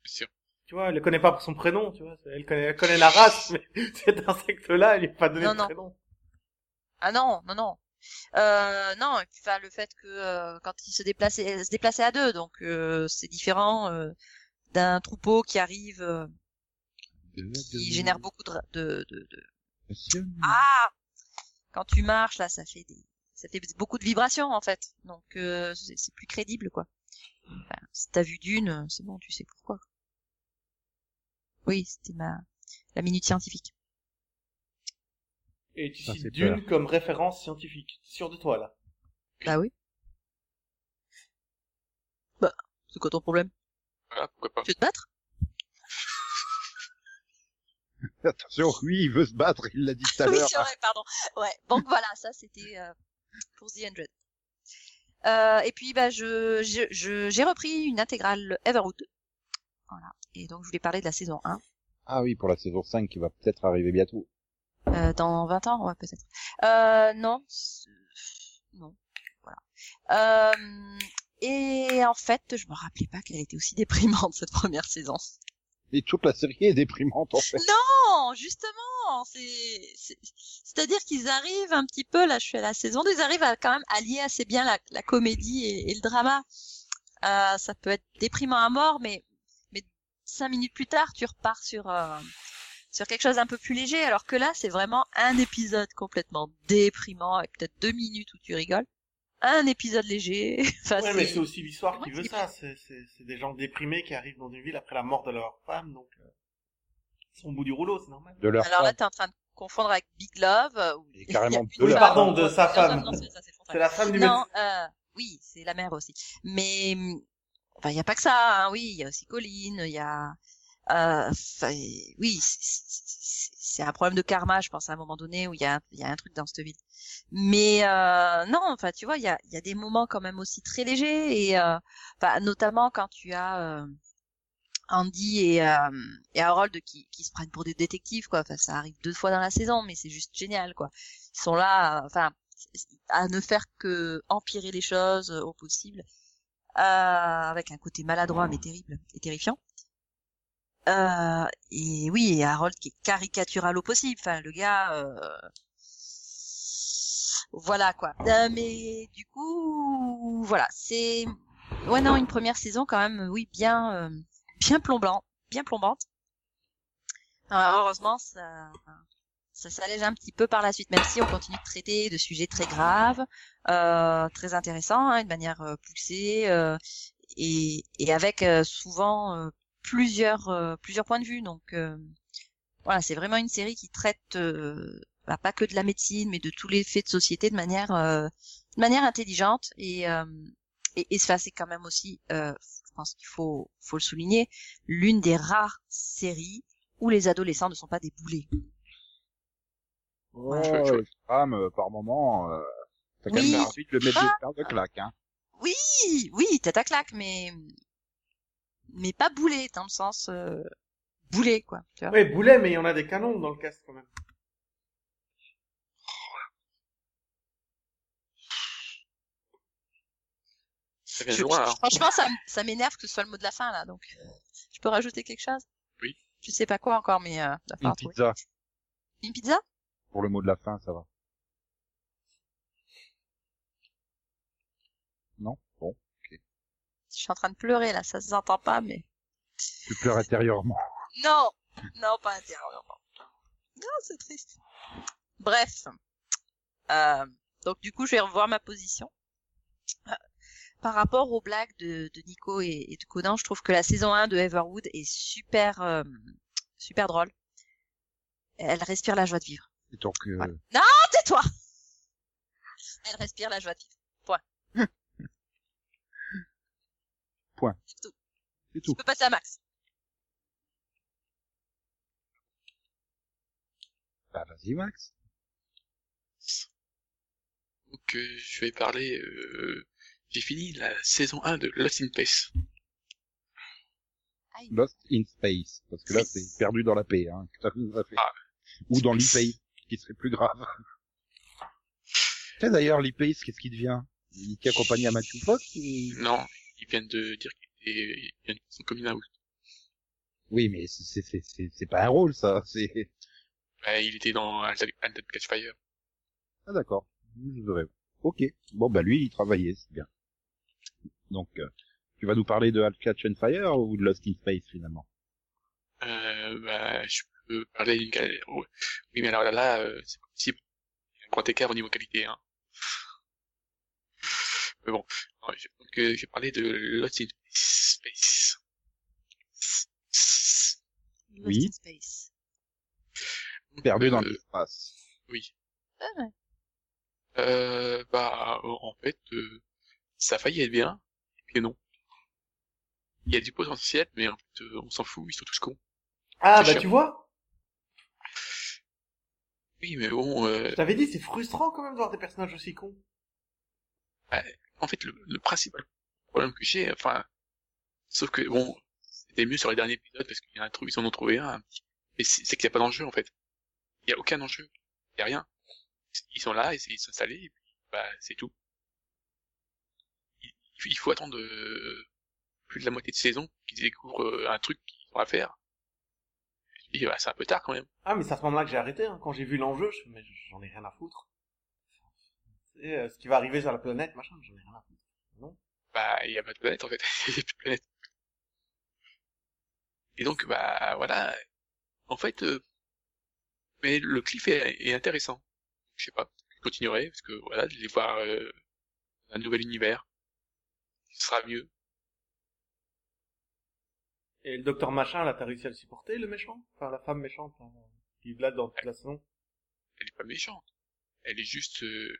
[SPEAKER 3] C'est sûr.
[SPEAKER 2] Tu vois, elle le connaît pas pour son prénom, tu vois. Elle connaît, elle connaît la race, mais cet insecte-là, elle lui a pas donné
[SPEAKER 4] Non,
[SPEAKER 2] de
[SPEAKER 4] non.
[SPEAKER 2] prénom.
[SPEAKER 4] Ah non, non, non. Euh, non, et puis enfin, le fait que euh, quand il se déplaçait, elle se déplaçait à deux, donc euh, c'est différent euh, d'un troupeau qui arrive, euh, qui génère beaucoup de, de, de, de- Ah Quand tu marches, là, ça fait des, ça fait beaucoup de vibrations en fait. Donc euh, c'est plus crédible quoi. Enfin, si t'as vu d'une, euh, c'est bon, tu sais pourquoi. Oui, c'était ma la minute scientifique.
[SPEAKER 2] Et tu cites Dune comme référence scientifique. Sûr de toi, là?
[SPEAKER 4] Bah oui. Bah, c'est quoi ton problème?
[SPEAKER 3] Voilà, pourquoi pas.
[SPEAKER 4] Tu veux te battre?
[SPEAKER 1] Attention, oui, il veut se battre, il l'a dit tout à
[SPEAKER 4] Oui,
[SPEAKER 1] l'heure.
[SPEAKER 4] c'est vrai, pardon. Ouais. Donc voilà, ça c'était euh, pour The Hundred. Euh, et puis bah je je- je- j'ai repris une intégrale Everwood. Voilà. Et donc je voulais parler de la saison 1
[SPEAKER 1] Ah oui, pour la saison 5 qui va peut-être arriver bientôt.
[SPEAKER 4] euh, dans 20 ans, ouais peut-être. Euh, non, c'est- non. Voilà. Euh, et en fait, je me rappelais pas qu'elle était aussi déprimante cette première saison.
[SPEAKER 1] Et toute la série est déprimante en fait.
[SPEAKER 4] Non, justement, c'est, c'est- c'est-à-dire qu'ils arrivent un petit peu, là je suis à la saison 2, ils arrivent à quand même allier assez bien la, la comédie et, et le drama. Euh, ça peut être déprimant à mort, mais, mais cinq minutes plus tard, tu repars sur, euh, sur quelque chose un peu plus léger, alors que là, c'est vraiment un épisode complètement déprimant, avec peut-être deux minutes où tu rigoles. Un épisode léger. enfin,
[SPEAKER 2] Ouais, mais
[SPEAKER 4] c'est-
[SPEAKER 2] c'est aussi l'histoire qui veut
[SPEAKER 4] c'est-
[SPEAKER 2] ça. C'est, c'est, c'est des gens déprimés qui arrivent dans une ville après la mort de leur femme, donc euh, ils sont au bout du rouleau, c'est normal.
[SPEAKER 1] De leur
[SPEAKER 4] Alors là,
[SPEAKER 1] femme.
[SPEAKER 4] t'es en train de confondre avec Big Love. euh, où
[SPEAKER 1] Et carrément de
[SPEAKER 2] Oui, pardon, de sa femme.
[SPEAKER 4] non, c'est
[SPEAKER 2] la femme du
[SPEAKER 4] Non, euh, oui, c'est la mère aussi. Mais hum, enfin, il y a pas que ça. Hein, oui, il y a aussi Colline. Il y a, euh, oui, c'est- un problème de karma, je pense à un moment donné où il y a, y a un truc dans cette ville. Mais euh, non, enfin, tu vois, il y a, y a des moments quand même aussi très légers et, euh, notamment quand tu as euh, Andy et, euh, et Harold qui, qui se prennent pour des détectives, quoi. Enfin, ça arrive deux fois dans la saison, mais c'est juste génial, quoi. Ils sont là, euh, enfin, à ne faire que empirer les choses au possible, euh, avec un côté maladroit mais terrible et terrifiant. Euh, et oui, Harold qui est caricatural au possible. Enfin, le gars, euh, voilà quoi. Euh, mais du coup, voilà, c'est ouais non une première saison quand même, oui bien euh, bien plombant, bien plombante. Alors, heureusement, ça ça s'allège un petit peu par la suite, même si on continue de traiter de sujets très graves, euh, très intéressants, hein, de manière euh, poussée euh, et, et avec euh, souvent euh, plusieurs euh, plusieurs points de vue. Donc euh, voilà, c'est vraiment une série qui traite euh, bah, pas que de la médecine, mais de tous les faits de société de manière euh, de manière intelligente et euh, et, et ça c'est quand même aussi, euh, je pense qu'il faut faut le souligner, l'une des rares séries où les adolescents ne sont pas des boulets.
[SPEAKER 1] Oh,
[SPEAKER 3] je- je-
[SPEAKER 1] euh, par moment, euh, t'as quand
[SPEAKER 4] Oui.
[SPEAKER 1] même envie de le mettre
[SPEAKER 4] Ah.
[SPEAKER 1] de claques, hein.
[SPEAKER 4] Oui, oui, tête à claque, mais mais pas boulet dans le sens euh, boulet quoi. Tu vois.
[SPEAKER 2] Ouais, boulet, mais il y en a des canons dans le casque quand même.
[SPEAKER 3] Ça vient
[SPEAKER 4] Je-
[SPEAKER 3] de loin,
[SPEAKER 4] je-
[SPEAKER 3] hein.
[SPEAKER 4] franchement, ça, ça m'énerve que ce soit le mot de la fin là. Donc, je peux rajouter quelque chose?
[SPEAKER 3] Oui.
[SPEAKER 4] Je sais pas quoi encore, mais euh,
[SPEAKER 1] Une pizza.
[SPEAKER 4] Une pizza?
[SPEAKER 1] Pour le mot de la fin, ça va. Non?
[SPEAKER 4] Je suis en train de pleurer là, ça se entend pas, mais
[SPEAKER 1] Tu pleures intérieurement.
[SPEAKER 4] non, non, pas intérieurement. Non, c'est triste. Bref, Euh, donc du coup, je vais revoir ma position. Euh, Par rapport aux blagues de, de Nico et, et de Conan, je trouve que la saison 1 de Everwood est super, euh, super drôle. Elle respire la joie de vivre.
[SPEAKER 1] Et donc, euh,
[SPEAKER 4] Voilà. Non, tais-toi Elle respire la joie de vivre. Point.
[SPEAKER 1] Point.
[SPEAKER 4] C'est tout.
[SPEAKER 1] c'est
[SPEAKER 4] Tu
[SPEAKER 1] tout.
[SPEAKER 4] peux passer à Max.
[SPEAKER 1] Bah, vas-y, Max.
[SPEAKER 3] Donc, euh, je vais parler, euh, j'ai fini la saison 1 de Lost in Space.
[SPEAKER 4] Aïe.
[SPEAKER 1] Lost in Space. Parce que là, c'est perdu dans la paix, hein. Fait.
[SPEAKER 3] Ah.
[SPEAKER 1] Ou dans l'e-Pace, qui serait plus grave. Tiens, d'ailleurs, l'e-Pace, qu'est-ce qui devient? Il qui accompagne à Matthew Fox ou-
[SPEAKER 3] Non, ils viennent de dire qu'il était, il vient de son coming out.
[SPEAKER 1] Oui, mais c'est, c'est, c'est, pas un rôle, ça. C'est,
[SPEAKER 3] Bah, il était dans Altered Catch Fire.
[SPEAKER 1] ah, d'accord. Je verrai. Ok. Bon, bah, lui, il travaillait, c'est bien. Donc, euh, tu vas nous parler de Half Catch and Fire ou de Lost in Space, finalement?
[SPEAKER 3] Euh, bah, je peux parler d'une qualité. Oui, mais alors là, là, euh, c'est possible. Il y a un grand écart au niveau qualité, hein. Mais bon, Ouais, je- donc euh, j'ai parlé de Lost in Space.
[SPEAKER 4] Lost
[SPEAKER 1] Oui.
[SPEAKER 4] in Space.
[SPEAKER 1] Perdu dans
[SPEAKER 3] Euh,
[SPEAKER 1] l'espace.
[SPEAKER 3] Oui.
[SPEAKER 4] Ah ouais.
[SPEAKER 3] Euh, bah, en fait, euh, ça a failli être bien, et puis non. Il y a du potentiel, mais en fait, euh, on s'en fout, ils sont tous cons.
[SPEAKER 2] Ah, bah tu vois,
[SPEAKER 3] Oui, mais bon, euh,
[SPEAKER 2] je t'avais dit, c'est frustrant quand même de voir des personnages aussi cons.
[SPEAKER 3] En fait, le, le principal problème que j'ai, enfin, sauf que bon, c'était mieux sur les derniers épisodes parce qu'il y en a en ont trouvé un, mais c'est qu'il n'y a pas d'enjeu en fait. Il y a aucun enjeu, il y a rien. Ils sont là, ils sont installés, et puis bah c'est tout. Il, faut attendre euh, plus de la moitié de saison qu'ils découvrent euh, un truc qu'ils ont à faire. Et bah, c'est un peu tard quand même.
[SPEAKER 2] Ah, mais c'est à ce moment-là que j'ai arrêté, hein. quand j'ai vu l'enjeu, je mais j'en ai rien à foutre. Euh, ce qui va arriver sur la planète, machin, j'en ai rien à foutre. Non.
[SPEAKER 3] bah il y a pas de planète en fait, il y a plus de planète. Et donc bah voilà, en fait, euh, mais le cliff est, est intéressant. Je sais pas, je continuerai parce que voilà, de les voir euh, un nouvel univers, ce sera mieux.
[SPEAKER 2] Et le docteur machin, là, t'as réussi à le supporter, le méchant? Enfin, la femme méchante, là, qui est là dans toute la saison?
[SPEAKER 3] Elle est pas méchante, elle est juste, euh...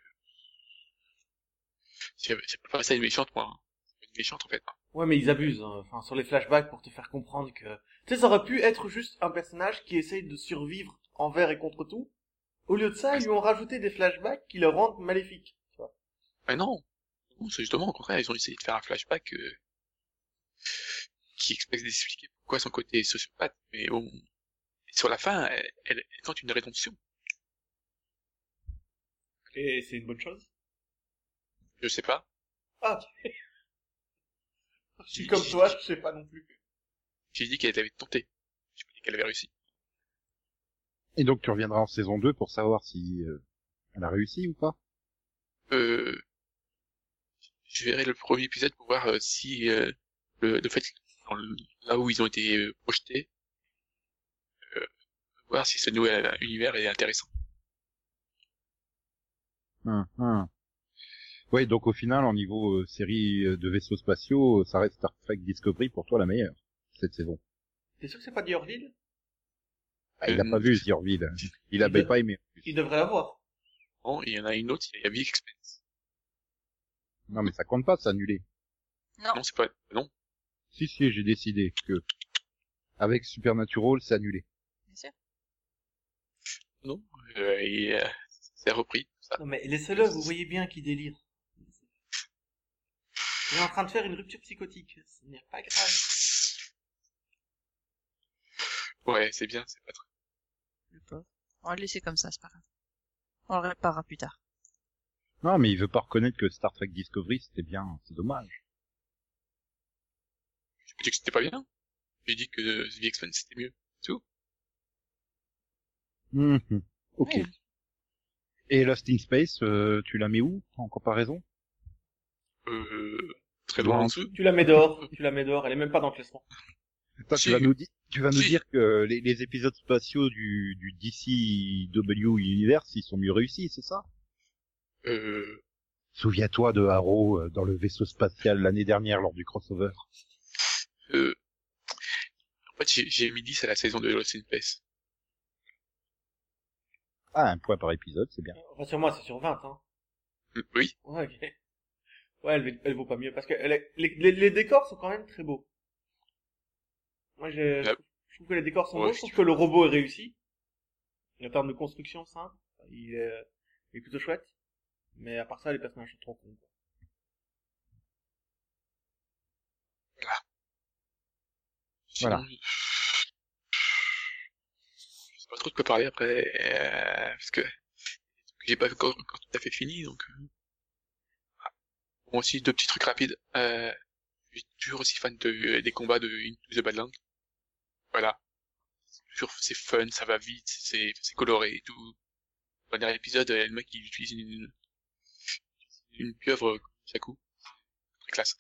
[SPEAKER 3] c'est pas ça une méchante moi, hein. Une méchante en fait. hein.
[SPEAKER 2] Ouais, mais ils abusent, hein. enfin, sur les flashbacks pour te faire comprendre que... Tu sais, ça aurait pu être juste un personnage qui essaye de survivre envers et contre tout. Au lieu de ça, ils lui ont rajouté des flashbacks qui le rendent maléfique. Tu vois.
[SPEAKER 3] Ah non, non c'est justement au contraire, ils ont essayé de faire un flashback euh, qui explique d'expliquer pourquoi son côté sociopathe, mais bon, sur la fin, elle, elle, elle tente une rédemption.
[SPEAKER 2] Et c'est une bonne chose.
[SPEAKER 3] Je sais pas.
[SPEAKER 2] Ah, ok. Je suis comme toi, je sais pas non plus.
[SPEAKER 3] J'ai dit qu'elle avait tenté. J'ai pas dit qu'elle avait réussi.
[SPEAKER 1] Et donc tu reviendras en saison 2 pour savoir si euh, elle a réussi ou pas.
[SPEAKER 3] Euh, je verrai le premier épisode pour voir euh, si euh, le, le fait dans le- là où ils ont été euh, projetés, euh, voir si ce nouvel univers est intéressant.
[SPEAKER 1] Hum, hum. Ouais, donc au final, en niveau euh, série euh, de vaisseaux spatiaux, euh, ça reste Star Trek Discovery pour toi la meilleure cette saison.
[SPEAKER 2] T'es sûr que c'est pas Diorville
[SPEAKER 1] Ah, il a
[SPEAKER 3] Euh,
[SPEAKER 1] pas vu Zierville. Il
[SPEAKER 2] il
[SPEAKER 1] avait
[SPEAKER 2] de-
[SPEAKER 1] pas aimé.
[SPEAKER 2] Il devrait l'avoir.
[SPEAKER 3] Bon, il y en a une autre, il y a Big Expense.
[SPEAKER 1] Non, mais ça compte pas, c'est annulé.
[SPEAKER 4] Non.
[SPEAKER 3] Non, c'est pas, non.
[SPEAKER 1] Si, si, j'ai décidé que avec Supernatural, c'est annulé.
[SPEAKER 4] Bien sûr.
[SPEAKER 3] Non, euh, et, euh, c'est repris, tout ça.
[SPEAKER 2] Non mais laissez-le, vous voyez bien qu'il délire. Il est en train de faire une rupture psychotique. Ce n'est pas grave.
[SPEAKER 3] Ouais, c'est bien, c'est pas très...
[SPEAKER 4] Le pauvre. On va le laisser comme ça, c'est pas grave. On le réparera plus tard.
[SPEAKER 1] Non, mais il veut pas reconnaître que Star Trek Discovery, c'était bien. C'est dommage.
[SPEAKER 3] J'ai pas dit que c'était pas bien. J'ai dit que The Expense c'était mieux. C'est tout.
[SPEAKER 1] Hum. Ok.
[SPEAKER 4] Ouais.
[SPEAKER 1] Et Lost in Space, euh, tu la mets où en comparaison?
[SPEAKER 3] Euh, très loin en dessous.
[SPEAKER 2] Tu la mets dehors, tu la mets dehors, elle est même pas dans le classement.
[SPEAKER 3] Si.
[SPEAKER 1] tu vas nous dire, tu vas nous
[SPEAKER 3] Si.
[SPEAKER 1] dire que les, les épisodes spatiaux du, du DCW Universe, ils sont mieux réussis, c'est ça?
[SPEAKER 3] Euh,
[SPEAKER 1] Souviens-toi de Arrow euh, dans le vaisseau spatial l'année dernière lors du crossover.
[SPEAKER 3] euh, en fait, j'ai- mis 10 à la saison de Lost in Space.
[SPEAKER 1] Ah, un point par épisode, c'est bien.
[SPEAKER 2] Enfin, sur moi, c'est sur 20, hein.
[SPEAKER 3] Euh, Oui.
[SPEAKER 2] Ouais, ok. Ouais, elle, elle vaut pas mieux, parce que elle est- les, les, les décors sont quand même très beaux. Moi, je, trouve, je trouve que les décors sont
[SPEAKER 3] Ouais,
[SPEAKER 2] beaux, je trouve que le robot est réussi. En termes de construction simple, il est, il est plutôt chouette. Mais à part ça, les personnages sont trop cons.
[SPEAKER 3] Sinon,
[SPEAKER 1] Voilà.
[SPEAKER 3] Je sais pas trop de quoi parler après, euh, parce que j'ai pas encore, encore tout à fait fini, donc. euh. Bon, aussi deux petits trucs rapides. Euh, je suis toujours aussi fan de, des combats de Into the Badlands. Voilà. C'est toujours, c'est fun, ça va vite, c'est, c'est coloré et tout. Dans le dernier épisode, le mec il utilise une, une pieuvre Shaku. Très classe.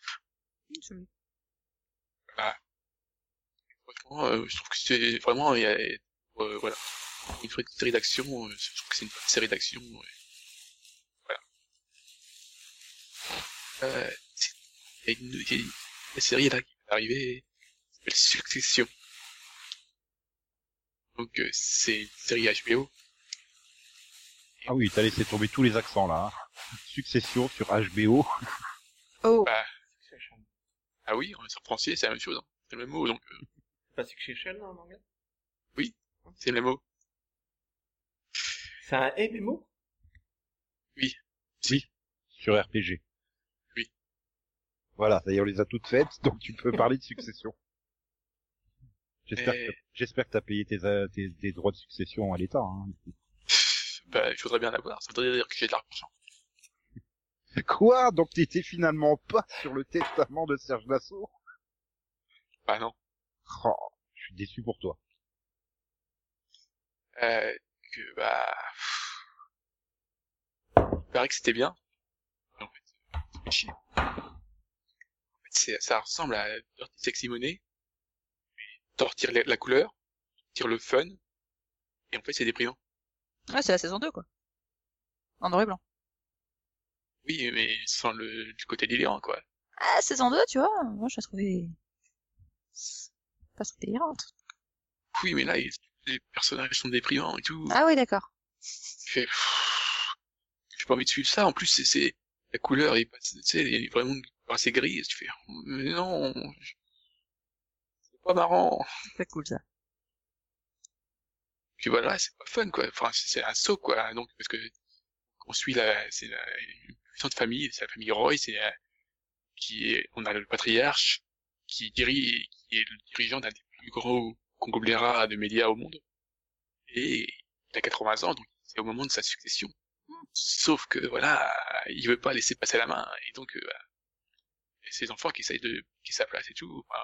[SPEAKER 3] Franchement, euh, je trouve que c'est vraiment, il y a, euh, voilà, une série d'action. euh, je trouve que c'est une série d'action. ouais. Euh, c'est- il y a une, il y a une, la série là qui va arriver, qui s'appelle Succession. Donc euh, c'est une série HBO.
[SPEAKER 1] Ah oui, t'as laissé tomber tous les accents là. hein. Succession sur HBO.
[SPEAKER 4] Oh,
[SPEAKER 3] Bah, ah oui, en français c'est la même chose, hein. c'est le même mot, donc euh,
[SPEAKER 2] C'est pas Succession en anglais?
[SPEAKER 3] C'est le même mot.
[SPEAKER 2] C'est un MMO
[SPEAKER 1] sur RPG. Voilà, ça y est, on les a toutes faites, donc tu peux parler de succession. J'espère
[SPEAKER 3] Et-
[SPEAKER 1] que, j'espère que t'as payé tes, euh, tes, tes droits de succession à l'État. Hein.
[SPEAKER 3] Bah, je voudrais bien l'avoir, ça voudrait dire que j'ai de l'argent.
[SPEAKER 1] Quoi? Donc t'étais finalement pas sur le testament de Serge Dassault?
[SPEAKER 3] Bah non.
[SPEAKER 1] oh, Je suis déçu pour toi.
[SPEAKER 3] Euh, que bah... Il paraît que c'était bien. En fait, ça ressemble à Dirty Sexy Money. T'en retires la, la couleur, retires le fun, et en fait c'est déprimant.
[SPEAKER 4] ouais, c'est la saison 2, quoi. En noir et blanc.
[SPEAKER 3] Oui, mais sans le, côté délirant, quoi.
[SPEAKER 4] Ah, saison 2, tu vois, moi, je la trouvais pas très délirante.
[SPEAKER 3] Oui, mais là, les personnages sont déprimants et tout.
[SPEAKER 4] Ah oui, d'accord.
[SPEAKER 3] J'ai pas envie de suivre ça. En plus, c'est, la couleur tu sais, elle est vraiment assez grise. Tu fais, mais non, c'est pas marrant.
[SPEAKER 4] C'est cool, ça.
[SPEAKER 3] Puis voilà, c'est pas fun, quoi. Enfin, c'est c'est un saut, quoi. Donc, parce que, on suit la, c'est la, une puissante famille, c'est la famille Roy, c'est la- qui est, on a le patriarche, qui dirige, qui est le dirigeant d'un des plus gros conglomérats de médias au monde. Et il a 80 ans, donc c'est au moment de sa succession. Sauf que, voilà, il veut pas laisser passer la main, et donc, euh. Et ses enfants qui essayent de piquer sa place et tout. Enfin,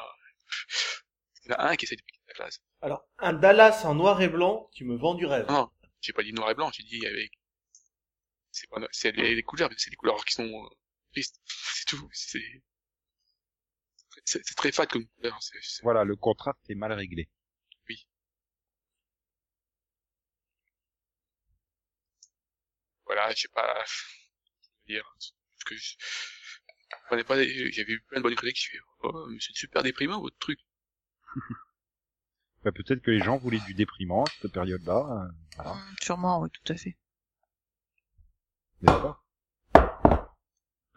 [SPEAKER 3] il y en a un qui essaye de piquer sa place.
[SPEAKER 2] Alors, un Dallas en noir et blanc, tu me vends du rêve.
[SPEAKER 3] Non, j'ai pas dit noir et blanc, j'ai dit avec. C'est pas, c'est les, les couleurs, mais c'est des couleurs qui sont euh, tristes. C'est tout. C'est, c'est, c'est très fade comme couleur. C'est, c'est-
[SPEAKER 1] Voilà, le contraste est mal réglé.
[SPEAKER 3] Voilà, j'ai pas, je veux dire, parce que je, je pas, j'avais eu plein de bonnes collègues qui faisaient, oh, mais c'est super déprimant votre truc.
[SPEAKER 1] Bah, peut-être que les gens voulaient du déprimant à cette période-là. euh, voilà,
[SPEAKER 4] Hum, Sûrement, oui, tout à fait.
[SPEAKER 1] n'est-ce pas?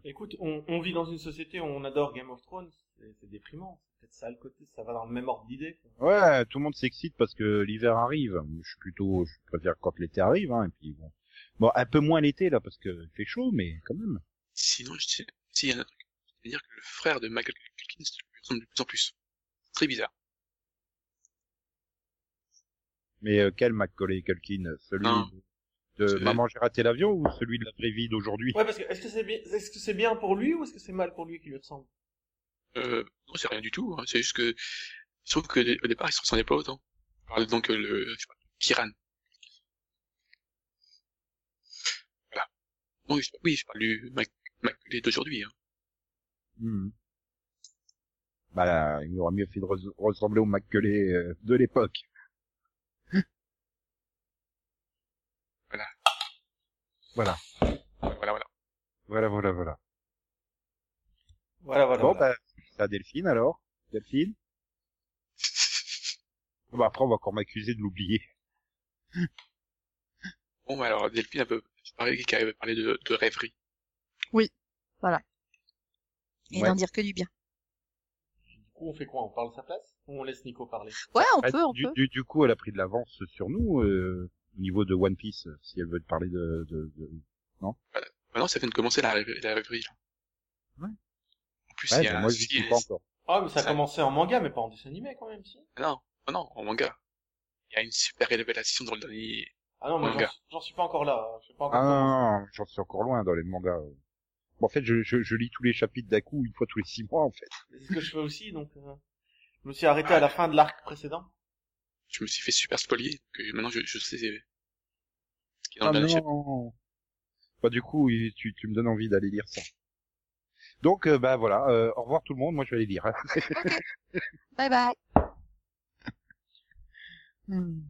[SPEAKER 2] Écoute, on, on vit dans une société où on adore Game of Thrones, c'est déprimant. C'est peut-être ça le côté, ça va dans le même ordre d'idée.
[SPEAKER 1] Ouais, tout le monde s'excite parce que l'hiver arrive. Je suis plutôt, je préfère quand l'été arrive, hein, et puis bon. Bon, un peu moins l'été, là, parce que il fait chaud, mais quand même.
[SPEAKER 3] Sinon, je sais, si, il y a un truc. C'est-à-dire que le frère de Michael Culkin lui ressemble de plus en plus. C'est très bizarre.
[SPEAKER 1] Mais euh, quel Macaulay Culkin Celui
[SPEAKER 3] Non.
[SPEAKER 1] de Maman, j'ai raté l'avion ou celui de la vraie vie d'aujourd'hui?
[SPEAKER 2] Ouais, parce que est-ce que c'est bien, est-ce que c'est bien pour lui ou est-ce que c'est mal pour lui qui lui ressemble?
[SPEAKER 3] Euh, non, c'est rien du tout. Hein. C'est juste que, je trouve que au départ, ils se ressemblaient pas autant. Je parle donc euh, le, je sais pas, Kiran. Voilà. Oui, je, oui, je parle du Mac, Macaulay d'aujourd'hui. Hein.
[SPEAKER 1] Hmm. Bah, là, il aurait mieux fait de res- ressembler au Macaulay euh, de l'époque.
[SPEAKER 3] Voilà.
[SPEAKER 1] Voilà,
[SPEAKER 3] Voilà, voilà.
[SPEAKER 1] voilà, voilà, voilà.
[SPEAKER 2] Voilà, voilà.
[SPEAKER 1] bon,
[SPEAKER 2] voilà.
[SPEAKER 1] bah, c'est à Delphine alors? Delphine? Bah après, on va encore m'accuser de l'oublier.
[SPEAKER 3] Bon, bah, alors, Delphine, un peu, je parlais, qui avait parlé de, de rêverie.
[SPEAKER 4] Et
[SPEAKER 1] Ouais.
[SPEAKER 4] n'en dire que du bien.
[SPEAKER 2] Du coup, on fait quoi? On parle sa place? Ou on laisse Nico parler?
[SPEAKER 4] Ouais, on
[SPEAKER 1] Ah,
[SPEAKER 4] peut, on
[SPEAKER 1] du,
[SPEAKER 4] peut.
[SPEAKER 1] du, du coup, elle a pris de l'avance sur nous euh, au niveau de One Piece, si elle veut te parler de... de, de...
[SPEAKER 3] Maintenant, ça vient de commencer la, rêve- la rêverie, là.
[SPEAKER 1] Ouais.
[SPEAKER 3] En plus,
[SPEAKER 1] Ouais,
[SPEAKER 3] il y
[SPEAKER 1] bah,
[SPEAKER 3] a
[SPEAKER 1] moi,
[SPEAKER 3] un
[SPEAKER 1] je pas encore.
[SPEAKER 2] Ah, mais ça a
[SPEAKER 3] Ça-
[SPEAKER 2] commencé en manga, mais pas en dessin animé quand même, si.
[SPEAKER 3] Ah Non, non, non, en manga. Il y a une super révélation dans le dernier.
[SPEAKER 2] Ah non, moi j'en
[SPEAKER 3] Manga.
[SPEAKER 2] suis- j'en suis pas encore là. Pas encore
[SPEAKER 1] Ah non, non, non, j'en suis encore loin dans les mangas. Bon, en fait, je, je, je lis tous les chapitres d'un coup, une fois tous les six mois, en fait.
[SPEAKER 2] C'est ce que je fais aussi, donc. euh, Je me suis arrêté à la fin de l'arc précédent.
[SPEAKER 3] Je me suis fait super spolier, que maintenant je, je sais ce qui est
[SPEAKER 1] Ah
[SPEAKER 3] dans le chapitre.
[SPEAKER 1] non Bah du coup, tu, tu me donnes envie d'aller lire ça. Donc, euh, bah voilà, euh, au revoir tout le monde, moi je vais aller lire.
[SPEAKER 4] Bye bye. Hmm.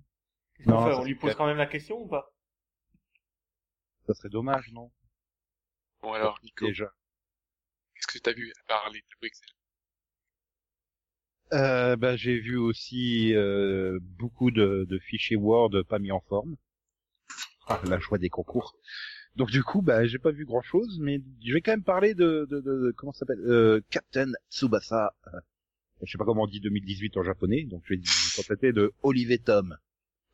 [SPEAKER 2] Fait On lui pose
[SPEAKER 1] clair.
[SPEAKER 2] quand même la question ou pas?
[SPEAKER 1] Ça serait dommage, non?
[SPEAKER 3] Bon alors, Nico,
[SPEAKER 1] Déjà.
[SPEAKER 3] Qu'est-ce que t'as vu à part les tableaux Excel
[SPEAKER 1] Euh, bah, j'ai vu aussi euh, beaucoup de, de fichiers Word pas mis en forme. Ah, la joie des concours. Donc du coup, bah, j'ai pas vu grand chose, mais je vais quand même parler de, de, de, de- comment ça s'appelle, euh, Captain Tsubasa. euh, je sais pas comment on dit 2018 en japonais, donc je vais vous contenter de Olivier Tom,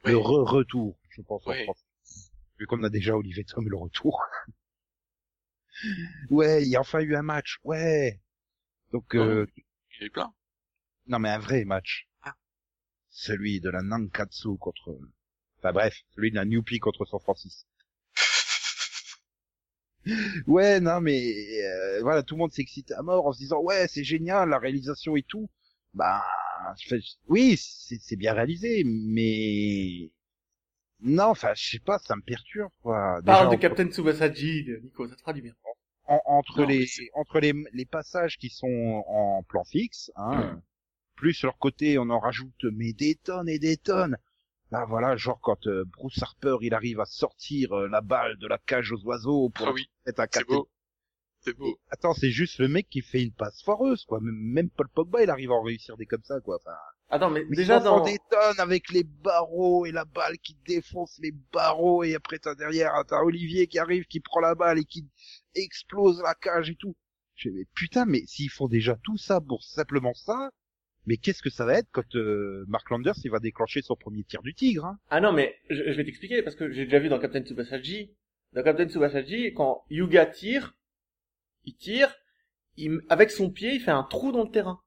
[SPEAKER 1] le re-retour, je pense en français. Vu qu'on a déjà Olivier Tom le retour. Ouais, il y a enfin eu un match, ouais. Donc euh,
[SPEAKER 3] Il y en a eu plein.
[SPEAKER 1] non mais un vrai match.
[SPEAKER 3] Ah.
[SPEAKER 1] Celui de la Nankatsu contre... Enfin bref, celui de la Newpie contre San Francisco. ouais, non mais euh, voilà, tout le monde s'excite à mort en se disant ouais c'est génial la réalisation et tout. Bah je fais- oui c'est c'est bien réalisé, mais non enfin je sais pas ça me perturbe quoi. Déjà,
[SPEAKER 2] Parle de Captain Tsubasaji, Nico, ça te fera du bien.
[SPEAKER 1] En- entre
[SPEAKER 3] Non,
[SPEAKER 1] les entre les, les passages qui sont en plan fixe, hein, plus leur côté on en rajoute mais des tonnes et des tonnes. Bah voilà, genre quand euh, Bruce Harper il arrive à sortir euh, la balle de la cage aux oiseaux pour
[SPEAKER 3] Ah oui,
[SPEAKER 1] mettre un
[SPEAKER 3] c'est beau. C'est beau.
[SPEAKER 1] Attends, c'est juste le mec qui fait une passe foireuse quoi. Même, même Paul Pogba il arrive à en réussir des comme ça quoi. Enfin,
[SPEAKER 2] Attends, mais,
[SPEAKER 1] mais
[SPEAKER 2] déjà dans...
[SPEAKER 1] des tonnes avec les barreaux et la balle qui défonce les barreaux et après t'as derrière t'as Olivier qui arrive qui prend la balle et qui explose la cage et tout. Je mais putain mais s'ils font déjà tout ça pour simplement ça, mais qu'est-ce que ça va être quand euh, Mark Landers il va déclencher son premier tir du tigre hein?
[SPEAKER 2] Ah non, mais je, je vais t'expliquer, parce que j'ai déjà vu dans Captain Tsubasaji, dans Captain Tsubasaji, quand Yuga tire, il tire, il, avec son pied, il fait un trou dans le terrain.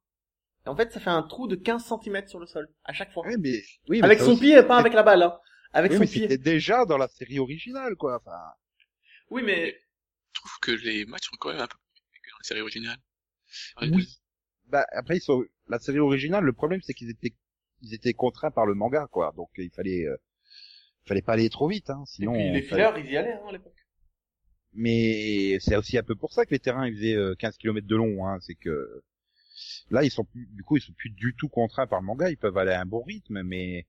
[SPEAKER 2] Et en fait, ça fait un trou de 15 cm sur le sol, à chaque fois.
[SPEAKER 1] Ouais, mais oui, mais
[SPEAKER 2] avec son
[SPEAKER 1] aussi,
[SPEAKER 2] pied, pas avec la balle, hein. Avec
[SPEAKER 1] oui,
[SPEAKER 2] son
[SPEAKER 1] mais
[SPEAKER 2] pied.
[SPEAKER 1] c'était déjà dans la série originale quoi. Enfin,
[SPEAKER 2] Oui, mais
[SPEAKER 3] trouve que les matchs sont quand même un peu plus que dans la série originale.
[SPEAKER 1] Oui. bah après ils sont la série originale le problème c'est qu'ils étaient ils étaient contraints par le manga quoi donc il fallait euh, fallait pas aller trop vite hein
[SPEAKER 2] et
[SPEAKER 1] sinon
[SPEAKER 2] puis les
[SPEAKER 1] fallait-
[SPEAKER 2] fillers, ils y allaient, hein, à l'époque.
[SPEAKER 1] mais c'est aussi un peu pour ça que les terrains ils faisaient euh, 15 km de long hein c'est que là ils sont plus du coup ils sont plus du tout contraints par le manga ils peuvent aller à un bon rythme mais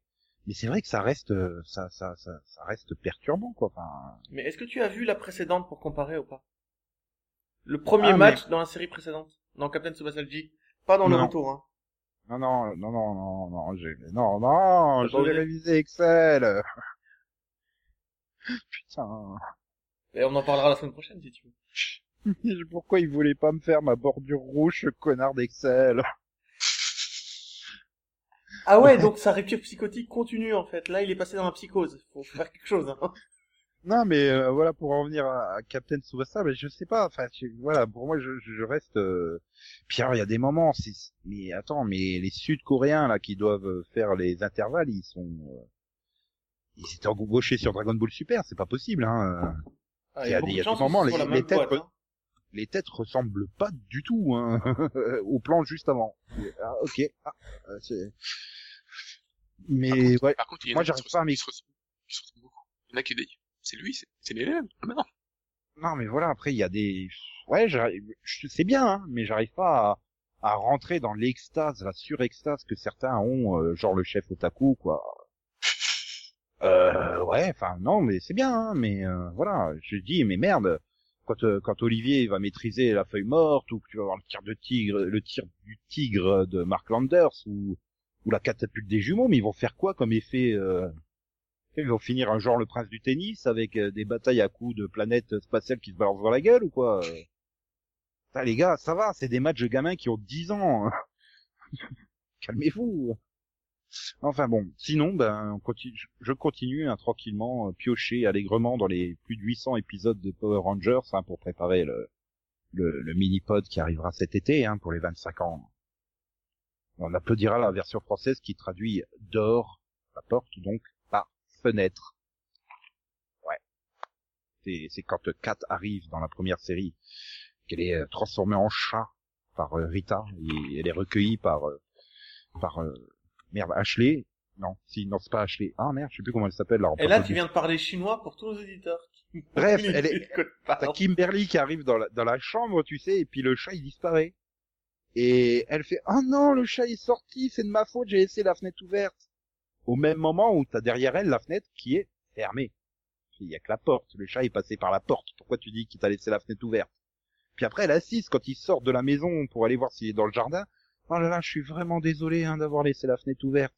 [SPEAKER 1] mais c'est vrai que ça reste euh, ça ça ça, ça reste perturbant quoi enfin
[SPEAKER 2] Mais est-ce que tu as vu la précédente pour comparer ou pas? Le premier
[SPEAKER 1] Ah, mais-
[SPEAKER 2] match dans la série précédente, dans Captain Tsubasaji. Pas dans le
[SPEAKER 1] Non.
[SPEAKER 2] retour, hein.
[SPEAKER 1] non non non non non non j'ai non non
[SPEAKER 2] osé
[SPEAKER 1] réviser Excel putain
[SPEAKER 2] Et on en parlera la semaine prochaine, si tu veux.
[SPEAKER 1] Pourquoi il voulait pas me faire ma bordure rouge, connard d'Excel?
[SPEAKER 2] Ah ouais, donc sa rupture psychotique continue, en fait. Là, il est passé dans la psychose. Faut faire quelque chose, hein.
[SPEAKER 1] Non, mais euh, voilà, pour en revenir à, Captain Tsubasa, mais je sais pas, enfin, voilà, pour moi, je, je reste... Euh... Pierre, il y a des moments, mais attends, mais les Sud-Coréens, là, qui doivent faire les intervalles, ils sont... euh, Ils étaient embauchés sur Dragon Ball Super, c'est pas possible, hein.
[SPEAKER 2] Ah,
[SPEAKER 1] Il y a des-
[SPEAKER 2] de
[SPEAKER 1] il y a des moments, les- les têtes
[SPEAKER 2] boîte, hein.
[SPEAKER 1] Les têtes ressemblent pas du tout, hein, au plan juste avant. Ah, ok. Ah, euh, c'est... Mais,
[SPEAKER 3] Par contre,
[SPEAKER 1] ouais.
[SPEAKER 3] par contre, il y
[SPEAKER 1] Moi, j'arrive pas à m'y-.
[SPEAKER 3] Il y en a qui c'est lui, c'est c'est les mêmes. Ah, mais non.
[SPEAKER 1] Non, mais voilà, après, il y a des... Ouais, c'est bien, hein, mais j'arrive pas à, à rentrer dans l'extase, la surextase que certains ont, euh, genre le chef otaku, quoi. Euh, ouais, enfin, non, mais c'est bien, hein, mais euh, voilà, je dis, mais merde, quand, euh, quand Olivier va maîtriser la feuille morte, ou que tu vas avoir le tir de tigre, le tir du tigre de Mark Landers, ou, la catapulte des jumeaux, mais ils vont faire quoi comme effet euh, Ils vont finir un genre le prince du tennis avec euh, des batailles à coups de planètes spatiales qui se balancent dans la gueule ou quoi euh Putain, les gars, ça va, c'est des matchs de gamins qui ont 10 ans. Calmez-vous. Enfin bon, sinon, ben, je- continue hein, tranquillement, euh, piocher allègrement dans les plus de 800 épisodes de Power Rangers hein, pour préparer le, mini-pod qui arrivera cet été hein, pour les 25 ans. On applaudira la version française qui traduit d'or, la porte donc, par fenêtre. Ouais. C'est, quand Kat arrive dans la première série, qu'elle est euh, transformée en chat par euh, Rita, et elle est recueillie par, par, merde, Ashley. Non, si, non, c'est pas Ashley. Ah merde, je sais plus comment elle s'appelle. là,
[SPEAKER 2] Et là, tu viens de parler chinois pour tous nos éditeurs. qui-
[SPEAKER 1] Bref, elle est-. T'as Kimberly qui arrive dans la, dans la chambre, tu sais, et puis le chat il disparaît. Et elle fait oh non le chat est sorti, c'est de ma faute, j'ai laissé la fenêtre ouverte. Au même moment où t'as derrière elle la fenêtre qui est fermée. Il y a que la porte, le chat est passé par la porte. Pourquoi tu dis qu'il t'a laissé la fenêtre ouverte? Puis après, la 6, quand il sort de la maison pour aller voir s'il est dans le jardin, oh là là, je suis vraiment désolé hein, d'avoir laissé la fenêtre ouverte.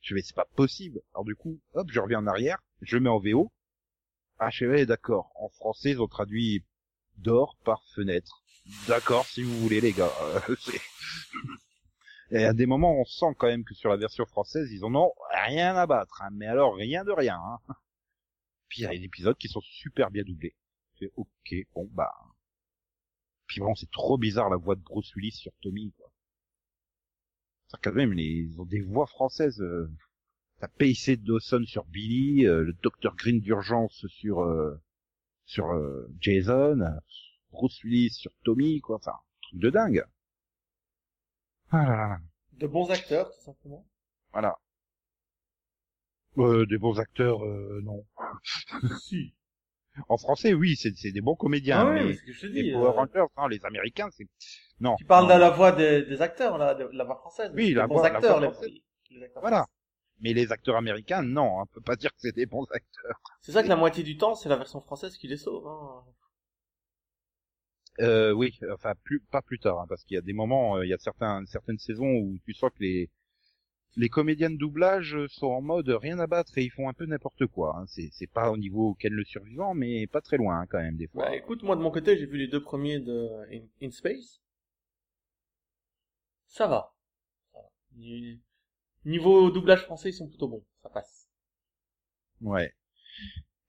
[SPEAKER 1] Je vais, c'est pas possible. Alors du coup, hop, je reviens en arrière, je mets en VO. Ah, je vais, d'accord. En français, ils ont traduit dehors par fenêtre. D'accord, si vous voulez, les gars. Euh, Et à des moments, on sent quand même que sur la version française, ils en ont rien à battre. hein. Mais alors, rien de rien. Hein. Puis il y a des épisodes qui sont super bien doublés. C'est ok, bon bah. Puis bon, c'est trop bizarre la voix de Bruce Willis sur Tommy. Quoi. Quand même, les- ils ont des voix françaises. Euh... T'as Pacey Dawson sur Billy, euh, le Dr Green d'urgence sur euh, sur euh, Jason, Bruce Willis sur Tommy, quoi. Enfin, truc de dingue. Ah là là.
[SPEAKER 2] De bons acteurs, tout simplement.
[SPEAKER 1] Voilà. Euh, des bons acteurs, euh, non.
[SPEAKER 2] si.
[SPEAKER 1] En français, oui, c'est des bons comédiens.
[SPEAKER 2] Ah oui,
[SPEAKER 1] mais
[SPEAKER 2] ce que je te
[SPEAKER 1] les. Power Rangers, non, les Américains, c'est non.
[SPEAKER 2] Tu parles
[SPEAKER 1] non.
[SPEAKER 2] de la voix des, des acteurs, là, de la voix française.
[SPEAKER 1] Oui, la
[SPEAKER 2] bons
[SPEAKER 1] voix- la
[SPEAKER 2] acteurs,
[SPEAKER 1] voix
[SPEAKER 2] les-
[SPEAKER 1] française.
[SPEAKER 2] les acteurs
[SPEAKER 1] Voilà.
[SPEAKER 2] français.
[SPEAKER 1] Mais les acteurs américains, non, on peut pas dire que c'est des bons acteurs.
[SPEAKER 2] C'est ça que la moitié du temps, c'est la version française qui les sauve. Hein.
[SPEAKER 1] Euh, oui, enfin plus pas plus tard, hein, parce qu'il y a des moments, euh, il y a certains certaines saisons où tu sens que les les comédiens de doublage sont en mode rien à battre et ils font un peu n'importe quoi. Hein. C'est c'est pas au niveau Ken le survivant, mais pas très loin hein, quand même des fois.
[SPEAKER 2] Bah, écoute, moi de mon côté, j'ai vu les deux premiers de In, In Space. Ça va. Ça va. Ni- Niveau doublage français, ils sont plutôt bons. Ça passe.
[SPEAKER 1] Ouais.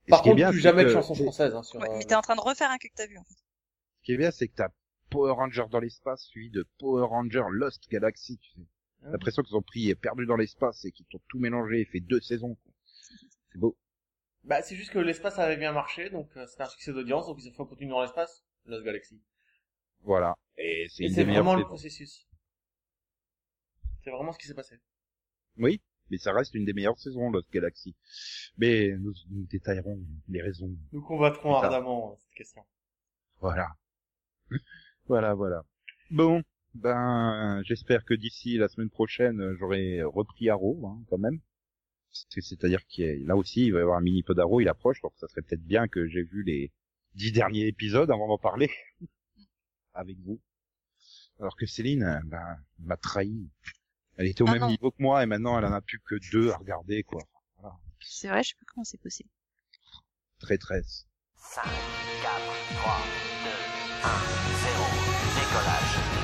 [SPEAKER 1] Et
[SPEAKER 2] Par contre,
[SPEAKER 1] bien,
[SPEAKER 2] plus jamais de chansons françaises hein, sur.
[SPEAKER 4] Ouais,
[SPEAKER 2] euh,
[SPEAKER 4] mais t'es en train de refaire un que t'as vu, en fait.
[SPEAKER 1] Ce qui est bien, c'est que t'as Power Ranger dans l'espace suivi de Power Ranger Lost Galaxy. Tu sais.
[SPEAKER 2] Ah.
[SPEAKER 1] T'as l'impression qu'ils ont pris perdu dans l'espace et qu'ils ont tout mélangé et fait deux saisons. quoi. C'est beau.
[SPEAKER 2] Bah, c'est juste que l'espace avait bien marché, donc euh, c'était un succès d'audience, donc ils ont fait continuer dans l'espace. Lost Galaxy.
[SPEAKER 1] Voilà. Et c'est
[SPEAKER 2] vraiment le
[SPEAKER 1] saisons.
[SPEAKER 2] processus. C'est vraiment ce qui s'est passé.
[SPEAKER 1] Oui, mais ça reste une des meilleures saisons, Lost Galaxy. Mais nous, nous détaillerons les raisons.
[SPEAKER 2] Nous combattrons ardemment euh, cette question.
[SPEAKER 1] Voilà. voilà, voilà. Bon, ben, j'espère que d'ici la semaine prochaine, j'aurai repris Arrow, hein, quand même. C'est- C'est-à-dire qu'il là aussi, il va y avoir un mini pod Arrow, il approche, donc ça serait peut-être bien que j'ai vu les dix derniers épisodes avant d'en parler avec vous. Alors que Céline, ben, m'a trahi. Elle était au
[SPEAKER 4] Ah
[SPEAKER 1] même
[SPEAKER 4] non.
[SPEAKER 1] niveau que moi et maintenant elle en a plus que deux à regarder, quoi.
[SPEAKER 4] C'est vrai, je sais pas comment c'est possible.
[SPEAKER 1] Traîtresse.
[SPEAKER 10] 5, 4, 3, 2, 1, 0, décollage.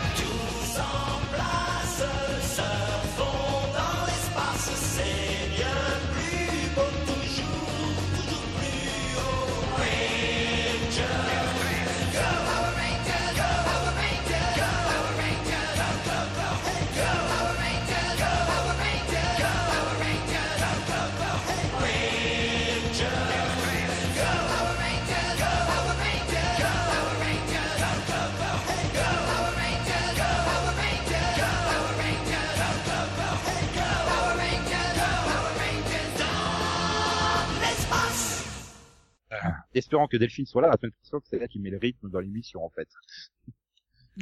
[SPEAKER 1] Espérant que Delphine soit là la semaine prochaine, c'est là qui met le rythme dans l'émission, en fait.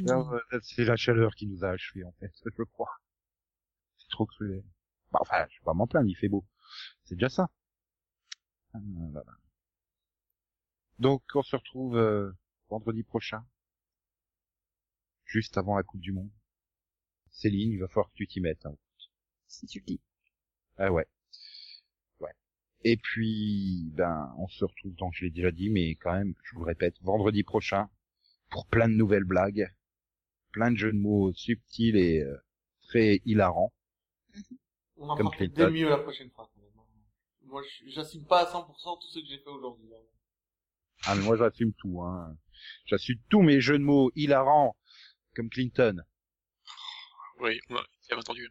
[SPEAKER 1] Euh, c'est la chaleur qui nous a achevés, en fait, je crois. C'est trop cruel. Bah, enfin, je vais pas m'en plaindre, il fait beau. C'est déjà ça. Ah, voilà. Donc, on se retrouve euh, vendredi prochain. Juste avant la Coupe du Monde. Céline, il va falloir que tu t'y mettes. Hein.
[SPEAKER 4] Si tu le dis.
[SPEAKER 1] Ah ouais. Et puis, ben, on se retrouve, donc je l'ai déjà dit, mais quand même, je vous le répète, vendredi prochain, pour plein de nouvelles blagues, plein de jeux de mots subtils et euh, très hilarants.
[SPEAKER 2] On en
[SPEAKER 1] Comme
[SPEAKER 2] fera des mieux la prochaine fois. quand même. Moi, je- j'assume pas à 100% tout ce que j'ai fait aujourd'hui. hein.
[SPEAKER 1] Ah, mais moi, j'assume tout, hein. J'assume tous mes jeux de mots hilarants, comme Clinton.
[SPEAKER 3] Oui, on a, j'avais entendu.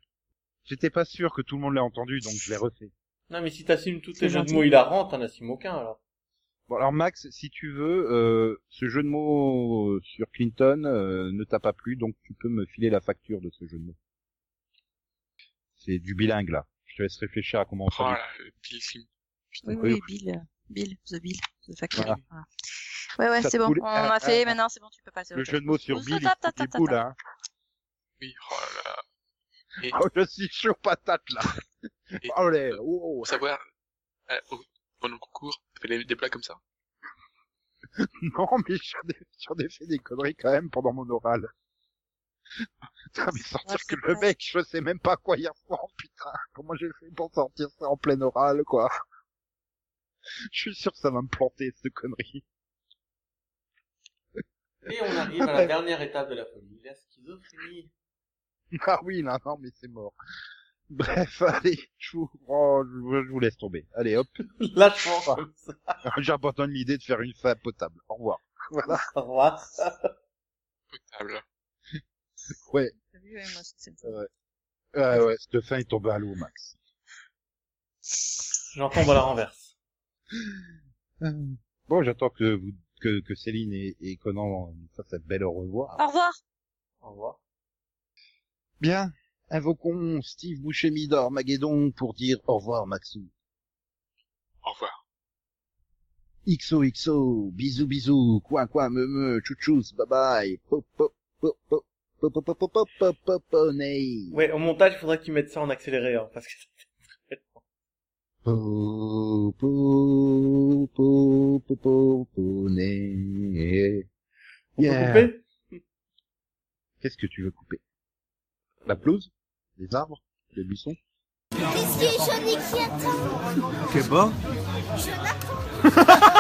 [SPEAKER 1] J'étais pas sûr que tout le monde l'ait entendu, donc je l'ai refait.
[SPEAKER 2] Non, mais si t'assumes tous
[SPEAKER 4] C'est
[SPEAKER 2] tes jeux de mots hilarants, t'en assumes aucun, alors.
[SPEAKER 1] Bon, alors Max, si tu veux, euh, ce jeu de mots sur Clinton euh, ne t'a pas plu, donc tu peux me filer la facture de ce jeu de mots. C'est du bilingue, là. Je te laisse réfléchir à comment on
[SPEAKER 3] Oh
[SPEAKER 1] traduit.
[SPEAKER 3] là, le Bill.
[SPEAKER 4] Oui,
[SPEAKER 1] Oui.
[SPEAKER 4] oui, Bill, euh, Bill, The Bill, The Factory.
[SPEAKER 1] Voilà.
[SPEAKER 4] Voilà. Ouais, ouais, c'est bon. On a fait,
[SPEAKER 1] ah,
[SPEAKER 4] maintenant c'est bon, tu peux passer. au
[SPEAKER 1] Le
[SPEAKER 4] truc.
[SPEAKER 1] jeu de mots sur Bill,
[SPEAKER 4] ta, ta,
[SPEAKER 1] il
[SPEAKER 4] ta,
[SPEAKER 1] est
[SPEAKER 4] ta,
[SPEAKER 1] cool,
[SPEAKER 4] ta.
[SPEAKER 1] hein.
[SPEAKER 3] Oui, oh là là. Et
[SPEAKER 1] Oh, je suis chaud patate, là.
[SPEAKER 3] Et-
[SPEAKER 1] Oh, là, oh,
[SPEAKER 3] pour savoir, euh, au, pendant le concours, on fait des, des blagues comme ça.
[SPEAKER 1] Non, mais j'en ai, j'en ai fait des conneries quand même pendant mon oral. Putain, mais sortir
[SPEAKER 4] Ouais,
[SPEAKER 1] que le mec, je sais même pas à quoi il ressemble, putain. Comment j'ai fait pour sortir ça en plein oral, quoi? Je suis sûr que ça va me planter, cette connerie.
[SPEAKER 2] Et on arrive à la dernière étape de la folie, la schizophrénie.
[SPEAKER 1] Ah oui, là, non, mais c'est mort. Bref, allez, je vous, oh, je vous- laisse tomber. Allez, hop.
[SPEAKER 2] Lâchement comme ça.
[SPEAKER 1] J'abandonne l'idée de faire une fin potable. Au revoir. Voilà.
[SPEAKER 2] Au revoir.
[SPEAKER 3] Potable.
[SPEAKER 1] Ouais,
[SPEAKER 4] T'as vu, ouais, moi, c'est-
[SPEAKER 1] ouais, cette fin est tombée à l'eau, Max.
[SPEAKER 2] J'en tombe à la renverse.
[SPEAKER 1] Bon, j'attends que vous, que, que Céline et, et Conan nous fassent un bel au revoir.
[SPEAKER 4] Au revoir.
[SPEAKER 2] Au revoir.
[SPEAKER 1] Bien. Invoquons Steve Bouchemidor Maguédon pour dire au revoir Maxou.
[SPEAKER 3] Au revoir.
[SPEAKER 1] XOXO, bisous bisous, coin coin me me, chouchous, bye bye, pop pop pop pop.
[SPEAKER 2] Ouais, au montage, il faudra qu'ils mettent ça en accéléré, hein, parce que On peut couper
[SPEAKER 1] Qu'est-ce que tu veux couper La blouse les arbres Les buissons.
[SPEAKER 5] Est-ce que Johnny qui attend?
[SPEAKER 11] Que bon
[SPEAKER 5] Jonathan